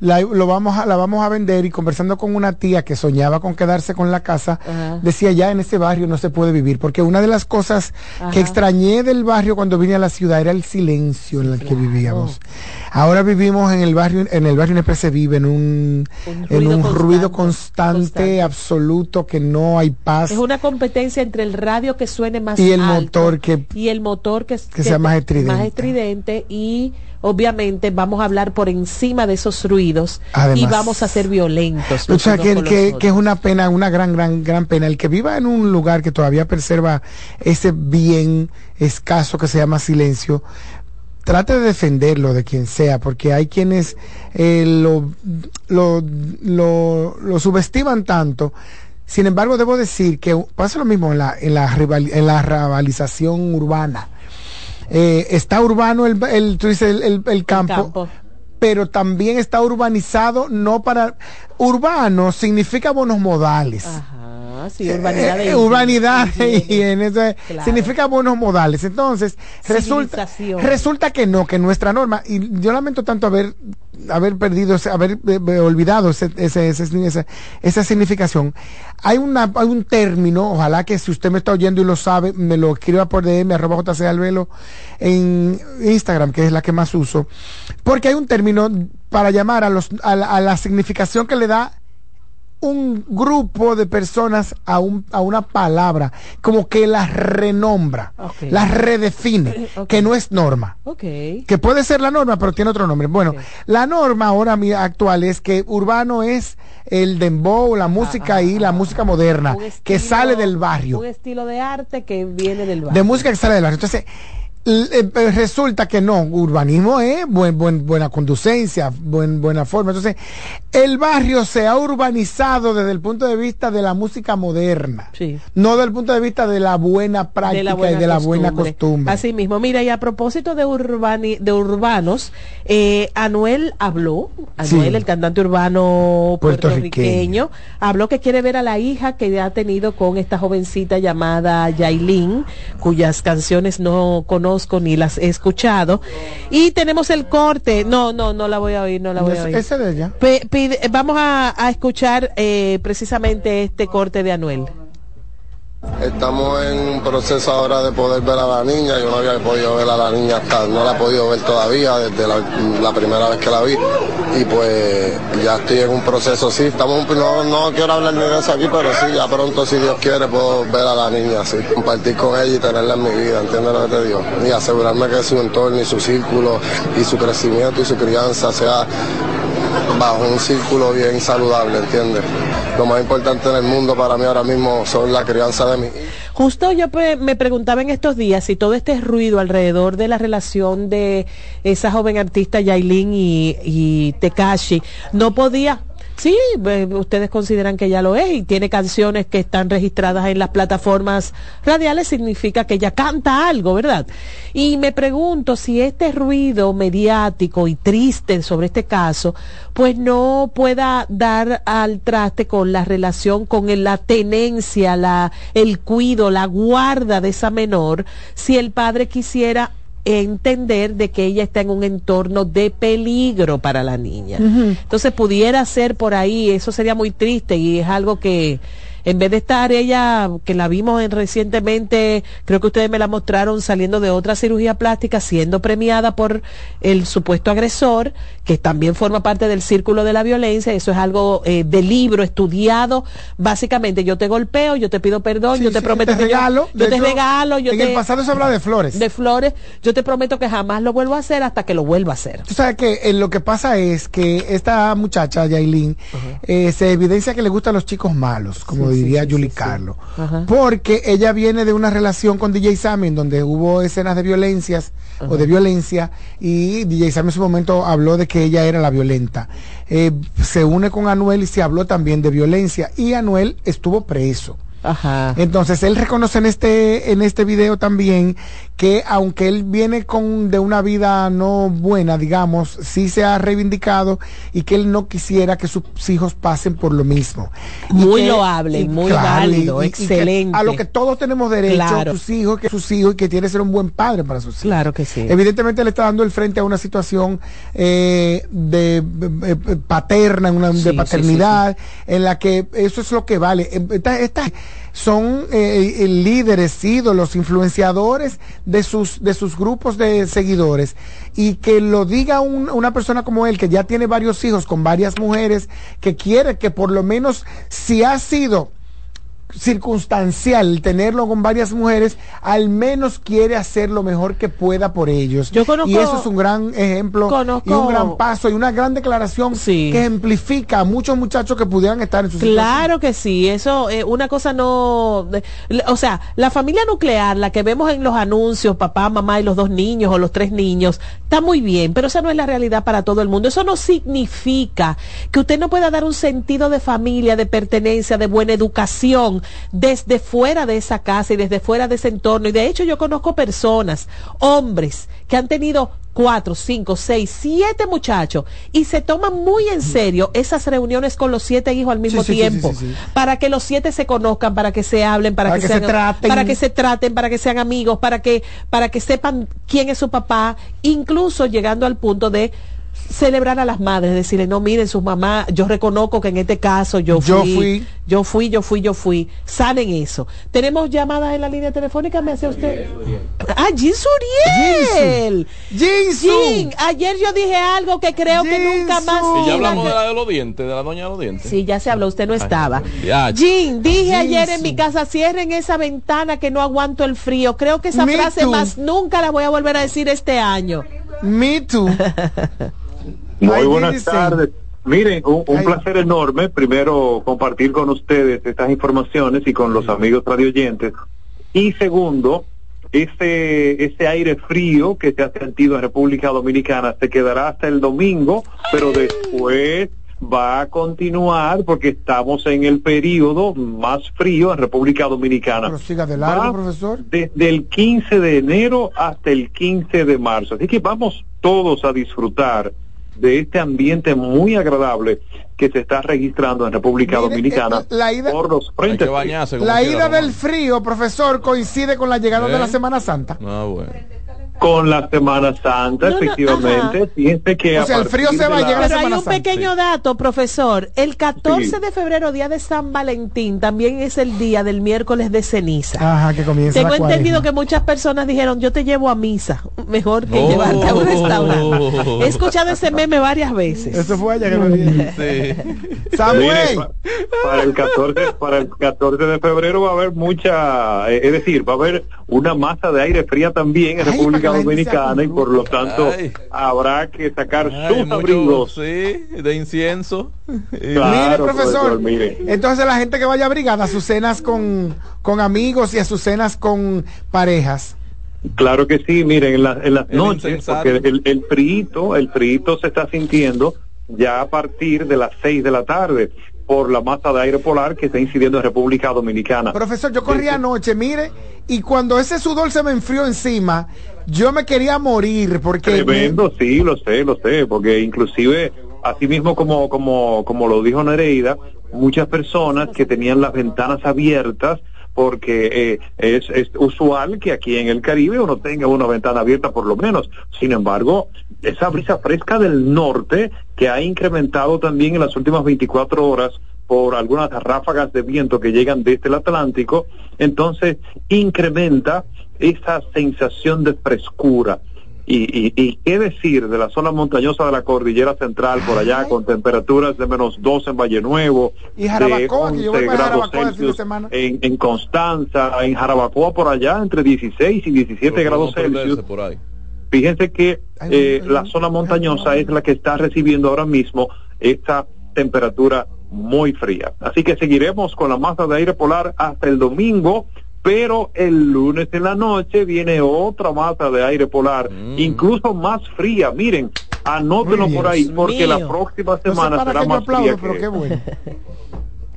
S3: la, lo vamos a, la vamos a vender y conversando con una tía que soñaba con quedarse con la casa,
S2: Ajá.
S3: decía ya en ese barrio no se puede vivir, porque una de las cosas
S2: Ajá.
S3: que extrañé del barrio cuando vine a la ciudad era el silencio en el que vivíamos. Ahora vivimos en el barrio, en el barrio siempre se vive en un, en
S2: ruido
S3: un ruido
S2: constante,
S3: constante, absoluto, que no hay paz.
S2: Es una competencia entre el radio que suene más
S3: Y el
S2: alto
S3: motor que-
S2: y el motor que,
S3: que sea más estridente.
S2: más estridente y obviamente vamos a hablar por encima de esos ruidos y
S3: Además.
S2: vamos a ser violentos.
S3: O sea, que, que, que es una pena, una gran, gran, gran pena. El que viva en un lugar que todavía preserva ese bien escaso que se llama silencio, trate de defenderlo de quien sea, porque hay quienes eh, lo, lo, lo, lo subestiman tanto. Sin embargo, debo decir que pasa lo mismo en la, en la, rival- en la rabalización urbana. Eh, está urbano el, el, tú dices, el, el- campo,
S2: campo.
S3: pero también está urbanizado, no para... Urbano significa buenos modales.
S2: Ah, sí, urbanidad. de
S3: Eh, urbanidad
S2: higiene.
S3: y en eso
S2: Claro.
S3: significa buenos modales. Entonces, resulta, resulta que no, que nuestra norma, y yo lamento tanto haber, haber perdido, haber eh, olvidado ese, ese- ese- esa, esa significación. Hay, una, hay un término, ojalá que si usted me está oyendo y lo sabe, me lo escriba por DM, arroba JC Alvelo, en Instagram, que es la que más uso, porque hay un término para llamar a, los, a la significación que le da un grupo de personas a, un, a una palabra, como que la renombra,
S2: Ok.
S3: la redefine, que no es norma. Que puede ser la norma, pero tiene otro nombre. Bueno, la norma ahora mi- actual es que urbano es el dembow, la música y la música moderna, que sale del barrio
S2: Un estilo de arte que viene del barrio.
S3: de música que sale del barrio. Entonces, eh, eh, resulta que no, urbanismo es buen, buen, buena conducencia, buen, buena forma. Entonces, el barrio se ha urbanizado desde el punto de vista de la música moderna, no desde el punto de vista de la buena práctica y de la buena costumbre.
S2: Así mismo, mira, y a propósito de, urbani- de urbanos, eh, Anuel habló, Anuel,
S3: Sí.
S2: el cantante urbano
S3: Puertorriqueño.
S2: puertorriqueño, habló que quiere ver a la hija que ha tenido con esta jovencita llamada Yailin, cuyas canciones no conozco ni las he escuchado. Y tenemos el corte, no, no, no la voy a oír, no la voy a oír.
S3: ese de ella.
S2: Pide- vamos a, a escuchar eh, precisamente este corte de Anuel.
S21: Estamos en un proceso ahora de poder ver a la niña. Yo no había podido ver a la niña hasta, no la he podido ver todavía desde la, primera vez que la vi. Y pues ya estoy en un proceso, sí. Estamos, no, no quiero hablar de eso aquí, pero sí, ya pronto, si Dios quiere, puedo ver a la niña, sí. Compartir con ella y tenerla en mi vida, ¿entiendes lo que te digo? Y asegurarme que su entorno y su círculo y su crecimiento y su crianza sea bajo un círculo bien saludable, ¿entiendes? Lo más importante en el mundo para mí ahora mismo son la crianza de mi
S2: Justo yo me preguntaba en estos días si todo este ruido alrededor de la relación de esa joven artista Yailin y, y Tekashi no podía. Sí, ustedes consideran que ya lo es y tiene canciones que están registradas en las plataformas radiales, significa que ella canta algo, ¿verdad? Y me pregunto si este ruido mediático y triste sobre este caso, pues no pueda dar al traste con la relación, con la tenencia, la, el cuido, la guarda de esa menor, si el padre quisiera entender de que ella está en un entorno de peligro para la niña. Entonces pudiera ser por ahí, eso sería muy triste y es algo que en vez de estar ella, que la vimos en recientemente, creo que ustedes me la mostraron saliendo de otra cirugía plástica, siendo premiada por el supuesto agresor, que también forma parte del círculo de la violencia, eso es algo eh, de libro, estudiado, básicamente yo te golpeo, yo te pido perdón, yo te prometo
S3: te
S2: que
S3: regalo,
S2: yo, te regalo, yo
S3: en
S2: te...
S3: el pasado se habla de flores.
S2: De flores, yo te prometo que jamás lo vuelvo a hacer hasta que lo vuelva a hacer.
S3: Tú sabes que eh, lo que pasa es que esta muchacha, Yailin, eh, se evidencia que le gustan los chicos malos, como diría Julie Carlo. Porque ella viene de una relación con DJ Sammy en donde hubo escenas de violencias o de violencia y DJ Sammy en su momento habló de que ella era la violenta. Eh, se une con Anuel y se habló también de violencia y Anuel estuvo preso.
S2: Ajá.
S3: Entonces él reconoce en este en este video también que aunque él viene con de una vida no buena, digamos, sí se ha reivindicado y que él no quisiera que sus hijos pasen por lo mismo.
S2: Muy
S3: que-
S2: loable,
S3: y
S2: muy válido,
S3: que
S2: excelente.
S3: a lo que todos tenemos derecho,
S2: Claro.
S3: sus hijos, que sus hijos y que tiene que ser un buen padre para sus hijos.
S2: Claro que sí.
S3: Evidentemente le está dando el frente a una situación eh, de eh, eh, paterna, una,
S2: Sí,
S3: de
S2: sí,
S3: paternidad, en la que eso es lo que vale. Esta- esta- son eh, eh, líderes, ídolos, influenciadores de sus, de sus grupos de seguidores. Y que lo diga un- una persona como él, que ya tiene varios hijos con varias mujeres, que quiere que por lo menos si ha sido circunstancial tenerlo con varias mujeres, al menos quiere hacer lo mejor que pueda por ellos.
S2: Yo conozco-
S3: y eso es un gran ejemplo
S2: Conozco-
S3: y un gran paso y una gran declaración que ejemplifica a muchos muchachos que pudieran estar en su
S2: Claro que sí, eso, eh, una cosa no, o sea, la familia nuclear, la que vemos en los anuncios, papá, mamá y los dos niños o los tres niños, está muy bien, pero esa no es la realidad para todo el mundo. Eso no significa que usted no pueda dar un sentido de familia, de pertenencia, de buena educación desde fuera de esa casa y desde fuera de ese entorno. Y de hecho yo conozco personas, hombres, que han tenido cuatro, cinco, seis, siete muchachos y se toman muy en serio esas reuniones con los siete hijos al mismo
S3: Sí,
S2: tiempo
S3: sí, sí, sí.
S2: para que los siete se conozcan, para que se hablen, para,
S3: Para
S2: que,
S3: que se traten.
S2: para que se traten, para que sean amigos, para que para que sepan quién es su papá, incluso llegando al punto de celebrar a las madres, decirle, no, miren, sus mamás, yo reconozco que en este caso yo
S3: Yo
S2: fui,
S3: fui.
S2: yo fui, yo fui, yo fui. Saben eso. Tenemos llamadas en la línea telefónica, me hace usted. Ah, Jin Suriel. Jin, ayer yo dije algo que creo que nunca más.
S4: Y ya hablamos de la de los dientes, de la doña de los dientes.
S2: Sí, ya se habló, usted no estaba.
S4: Ya.
S2: Jin, dije ayer en mi casa, cierren esa ventana que no aguanto el frío. Creo que esa
S3: Me
S2: frase
S3: too.
S2: más nunca la voy a volver a decir este año.
S3: Me too.
S22: Muy buenas tardes. Miren, un, un placer enorme, primero, compartir con ustedes estas informaciones y con los amigos radioyentes. Y segundo, ese, ese aire frío que se ha sentido en República Dominicana se quedará hasta el domingo, pero después va a continuar porque estamos en el periodo más frío en República Dominicana.
S3: Pero siga de largo,
S22: Va
S3: profesor.
S22: desde el 15 de enero hasta el 15 de marzo. Así que vamos todos a disfrutar de este ambiente muy agradable que se está registrando en República
S3: Mire,
S22: Dominicana
S3: eh, la ida-
S22: por los frentes.
S3: La ida del frío, profesor, coincide con la llegada
S22: ¿Eh?
S3: de la Semana Santa.
S4: Ah, bueno.
S22: Con la Semana Santa,
S2: No, no,
S22: efectivamente. Fíjense que
S3: O sea, el frío se va a llegar
S22: la-
S2: Pero hay un
S3: Santa.
S2: pequeño dato, profesor. El 14
S22: Sí.
S2: de febrero, día de San Valentín, también es el día del miércoles de ceniza.
S3: Ajá, que comienza
S2: Tengo
S3: la
S2: entendido que muchas personas dijeron, yo te llevo a misa, mejor que
S4: Oh.
S2: llevarte a un restaurante. He escuchado ese meme varias veces.
S3: Eso fue allá que lo dije. Samuel.
S22: pa- para el 14 para el 14 de febrero va a haber mucha eh, es decir va a haber una masa de aire fría también en República Dominicana y por lo tanto
S4: Ay.
S22: habrá que sacar
S4: Ay,
S22: sus
S4: mucho,
S22: abrigos
S4: sí, de incienso.
S22: Claro,
S3: mire, profesor.
S22: mire.
S3: Entonces la gente que vaya abrigada a sus cenas con, con amigos y a sus cenas con parejas.
S22: Claro que sí, miren, en, la- en las
S4: El
S22: noches,
S4: insensato.
S22: porque el, el frito, el frito se está sintiendo ya a partir de las 6 de la tarde por la masa de aire polar que está incidiendo en República Dominicana.
S3: Profesor, yo corrí anoche, mire, y cuando ese sudor se me enfrió encima, yo me quería morir porque...
S22: Tremendo, sí, lo sé, lo sé, porque inclusive, así mismo como, como, como lo dijo Nereida, muchas personas que tenían las ventanas abiertas, porque eh, es, es usual que aquí en el Caribe uno tenga una ventana abierta por lo menos. Sin embargo, esa brisa fresca del norte que ha incrementado también en las últimas 24 horas por algunas ráfagas de viento que llegan desde el Atlántico, entonces incrementa esa sensación de frescura. Y, y, y qué decir de la zona montañosa de la cordillera central por allá con temperaturas de menos 2 en Valle Nuevo,
S3: Y Jarabacoa,
S22: de
S3: que yo voy
S22: 11
S3: para
S22: grados Celsius en, en Constanza, en Jarabacoa por allá entre 16 y 17 grados Celsius.
S4: por ahí.
S22: Fíjense que eh, la zona montañosa es la que está recibiendo ahora mismo esta temperatura muy fría. Así que seguiremos con la masa de aire polar hasta el domingo, pero el lunes en la noche viene otra masa de aire polar, incluso más fría. Miren, anótenlo por ahí, porque la
S3: mío.
S22: próxima
S3: No sé
S22: semana será más
S3: aplaudo,
S22: fría.
S3: pero
S22: que
S3: qué bueno.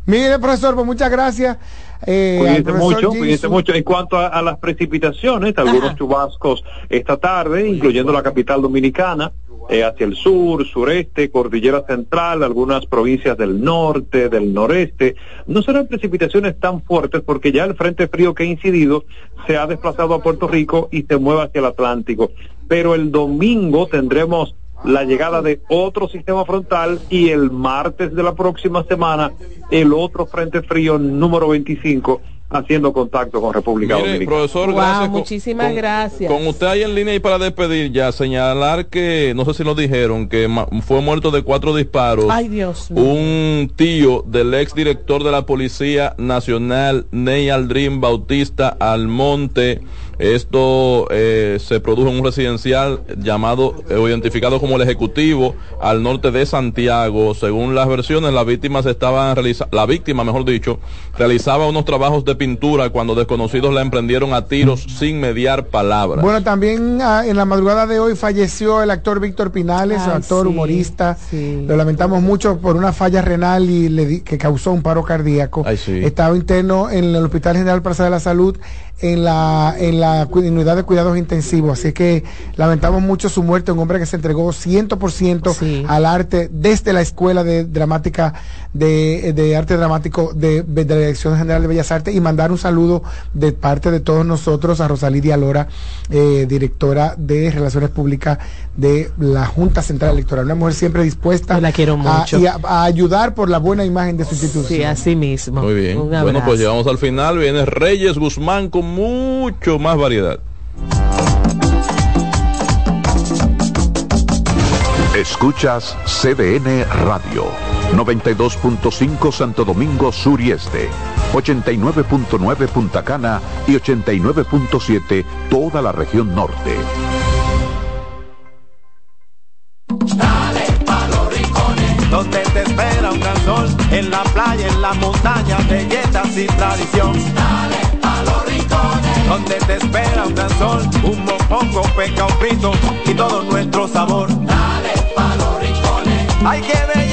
S3: Mire, profesor, pues muchas gracias. Eh,
S22: Cuídense mucho, cuídense mucho. En cuanto a, a las precipitaciones, algunos chubascos esta tarde, incluyendo la capital dominicana, eh, hacia el sur, sureste, cordillera central, algunas provincias del norte, del noreste. No serán precipitaciones tan fuertes porque ya el frente frío que ha incidido se ha desplazado a Puerto Rico y se mueve hacia el Atlántico. Pero el domingo tendremos la llegada de otro sistema frontal y el martes de la próxima semana el otro frente frío número 25 haciendo contacto con República
S4: Mire,
S22: Dominicana.
S4: profesor,
S2: Wow,
S4: gracias. Con-
S2: muchísimas
S4: con-
S2: gracias.
S4: Con usted ahí en línea y para despedir ya, señalar que, no sé si lo dijeron, que ma- fue muerto de cuatro disparos.
S2: Ay, Dios mío.
S4: un tío del ex director de la Policía Nacional, Ney Aldrin Bautista Almonte, Esto eh, se produjo en un residencial llamado o identificado como el Ejecutivo al norte de Santiago. Según las versiones, las víctimas estaban realiza la víctima, mejor dicho, realizaba unos trabajos de pintura cuando desconocidos la emprendieron a tiros sin mediar palabras.
S3: Bueno, también ah, en la madrugada de hoy falleció el actor Víctor Pinales,
S2: Ay,
S3: actor,
S2: sí,
S3: humorista.
S2: sí.
S3: Lo lamentamos mucho por una falla renal y le di- que causó un paro cardíaco.
S4: Ay, sí.
S3: Estaba interno en el Hospital General Plaza de la Salud en la, en la unidad de cuidados intensivos. Así que lamentamos mucho su muerte, un hombre que se entregó 100% al arte desde la Escuela de Dramática de, de Arte Dramático de, de la Dirección General de Bellas Artes y mandar un saludo de parte de todos nosotros a Rosalía Lora, eh, directora de Relaciones Públicas de la Junta Central Electoral. Una mujer siempre dispuesta
S2: la quiero
S3: a-
S2: mucho.
S3: y a, a ayudar por la buena imagen de su institución.
S2: Sí, así mismo.
S4: Muy bien.
S2: Un
S4: Bueno, pues llegamos al final. Viene Reyes Guzmán con mucho más variedad.
S6: Escuchas CDN Radio, 92.5 Santo Domingo Sur y Este, 89.9 Punta Cana y 89.7 toda la región norte.
S9: Dale pa' los rincones, donde te espera un gran sol, en la playa, en la montaña, belletas y tradición. Dale pa' los rincones, donde te espera un gran sol, un mopongo, peca, un frito y todo nuestro sabor. Dale pa' los rincones, hay que bella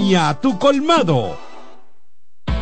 S23: tu colmado.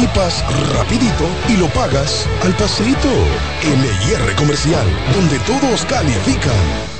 S24: equipas rapidito y lo pagas al paseito. LIR Comercial, donde todos califican.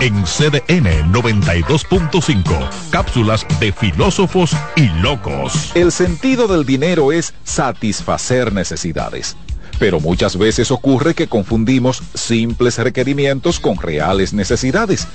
S25: En CDN 92.5, cápsulas de filósofos y locos.
S26: El sentido del dinero es satisfacer necesidades. Pero muchas veces ocurre que confundimos simples requerimientos con reales necesidades.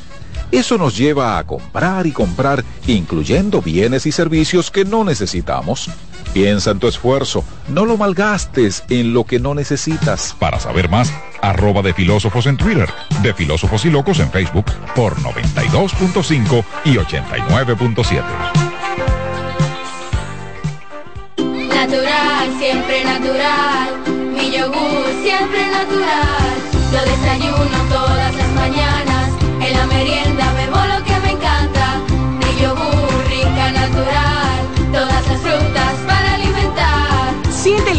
S26: Eso nos lleva a comprar y comprar, incluyendo bienes y servicios que no necesitamos. Piensa en tu esfuerzo, no lo malgastes en lo que no necesitas.
S25: Para saber más, arroba de filósofos en Twitter, de filósofos y locos en Facebook por 92.5 y 89.7.
S27: Natural, siempre natural. Mi yogur siempre natural. Lo desayuno todas las mañanas.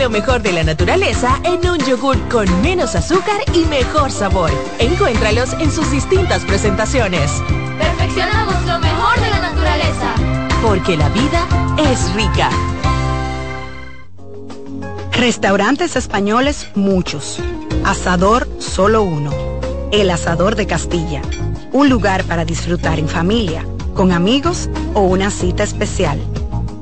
S28: Lo
S29: mejor de la naturaleza en un yogur con menos azúcar y mejor sabor. Encuéntralos en sus distintas presentaciones.
S28: Perfeccionamos lo mejor de la naturaleza.
S29: Porque la vida es rica.
S30: Restaurantes españoles muchos. Asador solo uno. El Asador de Castilla. Un lugar para disfrutar en familia, con amigos o una cita especial.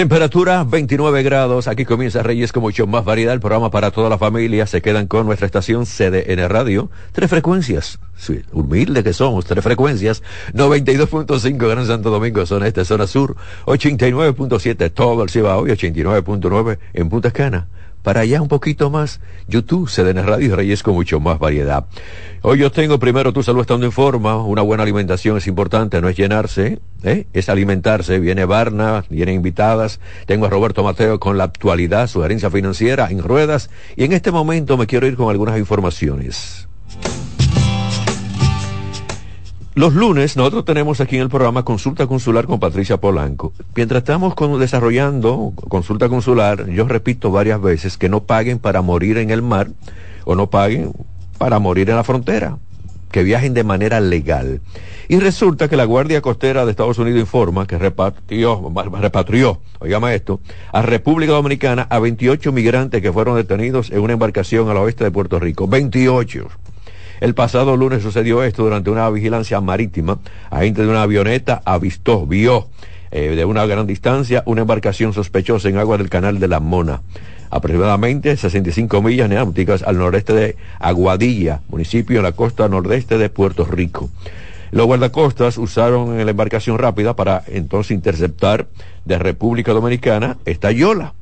S27: Temperatura 29 grados. Aquí comienza Reyes con mucho más variedad. El programa para toda la familia. Se quedan con nuestra estación CDN Radio. Tres frecuencias. Sí, humilde que somos. Tres frecuencias. 92.5 Gran Santo Domingo, zona este, zona sur. 89.7 todo el Cibao y 89.9 en Punta Cana. Para allá un poquito más, YouTube, CDN Radio Reyes con mucho más variedad. Hoy yo tengo primero tu salud estando en forma, una buena alimentación es importante, no es llenarse, ¿eh? es alimentarse. Viene Barna, vienen invitadas, tengo a Roberto Mateo con la actualidad, sugerencia financiera en ruedas y en este momento me quiero ir con algunas informaciones. Los lunes nosotros tenemos aquí en el programa Consulta Consular con Patricia Polanco. Mientras estamos con, desarrollando Consulta Consular, yo repito varias veces que no paguen para morir en el mar o no paguen para morir en la frontera, que viajen de manera legal. Y resulta que la Guardia Costera de Estados Unidos informa que repatrió, repatrió, oígame esto, a República Dominicana a 28 migrantes que fueron detenidos en una embarcación al oeste de Puerto Rico. 28. El pasado lunes sucedió esto durante una vigilancia marítima. Agente de una avioneta avistó, vio eh, de una gran distancia una embarcación sospechosa en agua del canal de la Mona. Aproximadamente 65 millas náuticas al noreste de Aguadilla, municipio en la costa nordeste de Puerto Rico. Los guardacostas usaron la embarcación rápida para entonces interceptar de República Dominicana esta yola.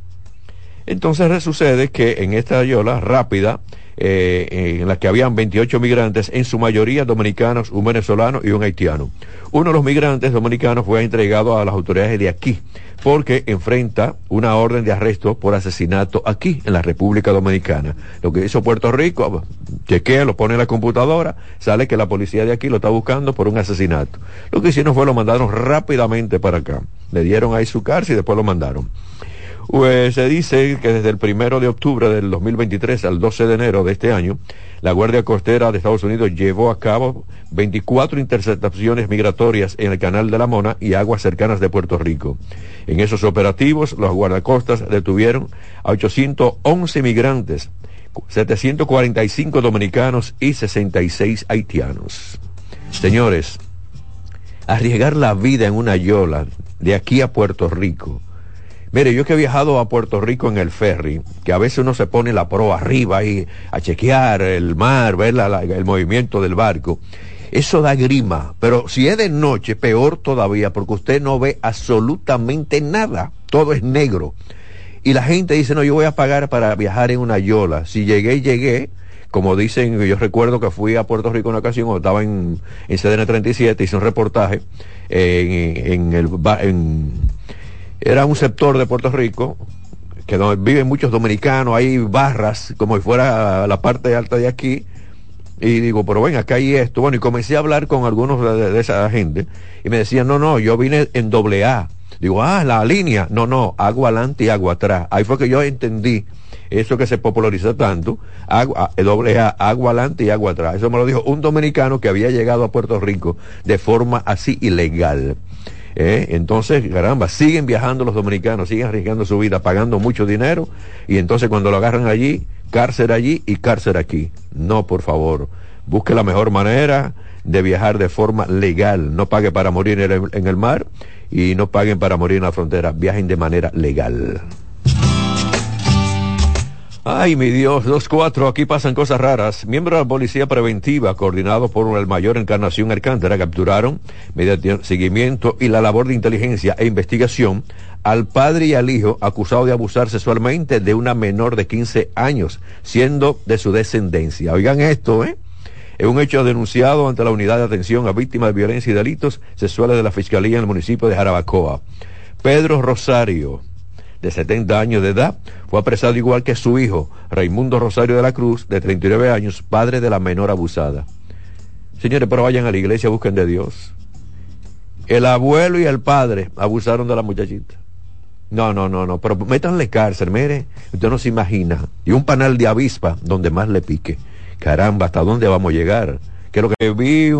S27: Entonces sucede que en esta yola rápida eh, en la que habían 28 migrantes, en su mayoría dominicanos, un venezolano y un haitiano. Uno de los migrantes dominicanos fue entregado a las autoridades de aquí porque enfrenta una orden de arresto por asesinato aquí en la República Dominicana. Lo que hizo Puerto Rico, chequea, lo pone en la computadora, sale que la policía de aquí lo está buscando por un asesinato. Lo que hicieron fue lo mandaron rápidamente para acá. Le dieron ahí su cárcel y después lo mandaron. Pues se dice que desde el primero de octubre del 2023 al 12 de enero de este año, la Guardia Costera de Estados Unidos llevó a cabo 24 interceptaciones migratorias en el Canal de la Mona y aguas cercanas de Puerto Rico. En esos operativos, los guardacostas detuvieron a 811 migrantes, 745 dominicanos y 66 haitianos. Señores, arriesgar la vida en una yola de aquí a Puerto Rico, Mire, yo que he viajado a Puerto Rico en el ferry, que a veces uno se pone la proa arriba y a chequear el mar, ver el movimiento del barco. Eso da grima, pero si es de noche, peor todavía, porque usted no ve absolutamente nada. Todo es negro. Y la gente dice, no, yo voy a pagar para viajar en una yola. Si llegué, llegué. Como dicen, yo recuerdo que fui a Puerto Rico una ocasión, estaba en, en CDN 37, hice un reportaje en, en el... En, era un sector de Puerto Rico que donde viven muchos dominicanos, hay barras como si fuera la parte alta de aquí. Y digo, pero ven, acá hay esto. Bueno, y comencé a hablar con algunos de, esa gente y me decían, no, no, yo vine en doble A. Digo, ah, la línea. No, no, agua adelante y agua atrás. Ahí fue que yo entendí eso que se popularizó tanto, agua, doble A, agua adelante y agua atrás. Eso me lo dijo un dominicano que había llegado a Puerto Rico de forma así ilegal. ¿Eh? Entonces, caramba, siguen viajando los dominicanos, siguen arriesgando su vida, pagando mucho dinero, y entonces cuando lo agarran allí, cárcel allí y cárcel aquí. No, por favor, busque la mejor manera de viajar de forma legal, no pague para morir en el, en el mar y no paguen para morir en la frontera, viajen de manera legal. Ay, mi Dios, dos cuatro, aquí pasan cosas raras. Miembros de la Policía Preventiva, coordinados por el mayor Encarnación Alcántara, capturaron, mediante seguimiento y la labor de inteligencia e investigación, al padre y al hijo acusados de abusar sexualmente de una menor de 15 años, siendo de su descendencia. Oigan esto, ¿eh? Es un hecho denunciado ante la Unidad de Atención a Víctimas de Violencia y Delitos Sexuales de la Fiscalía en el municipio de Jarabacoa. Pedro Rosario, de 70 años de edad, fue apresado igual que su hijo, Raimundo Rosario de la Cruz, de 39 años, padre de la menor abusada. Señores, pero vayan a la iglesia, busquen de Dios. El abuelo y el padre abusaron de la muchachita. No, no, no, no, pero métanle cárcel, mire, usted no se imagina. Y un panal de avispa donde más le pique. Caramba, ¿hasta dónde vamos a llegar? Que lo que vi un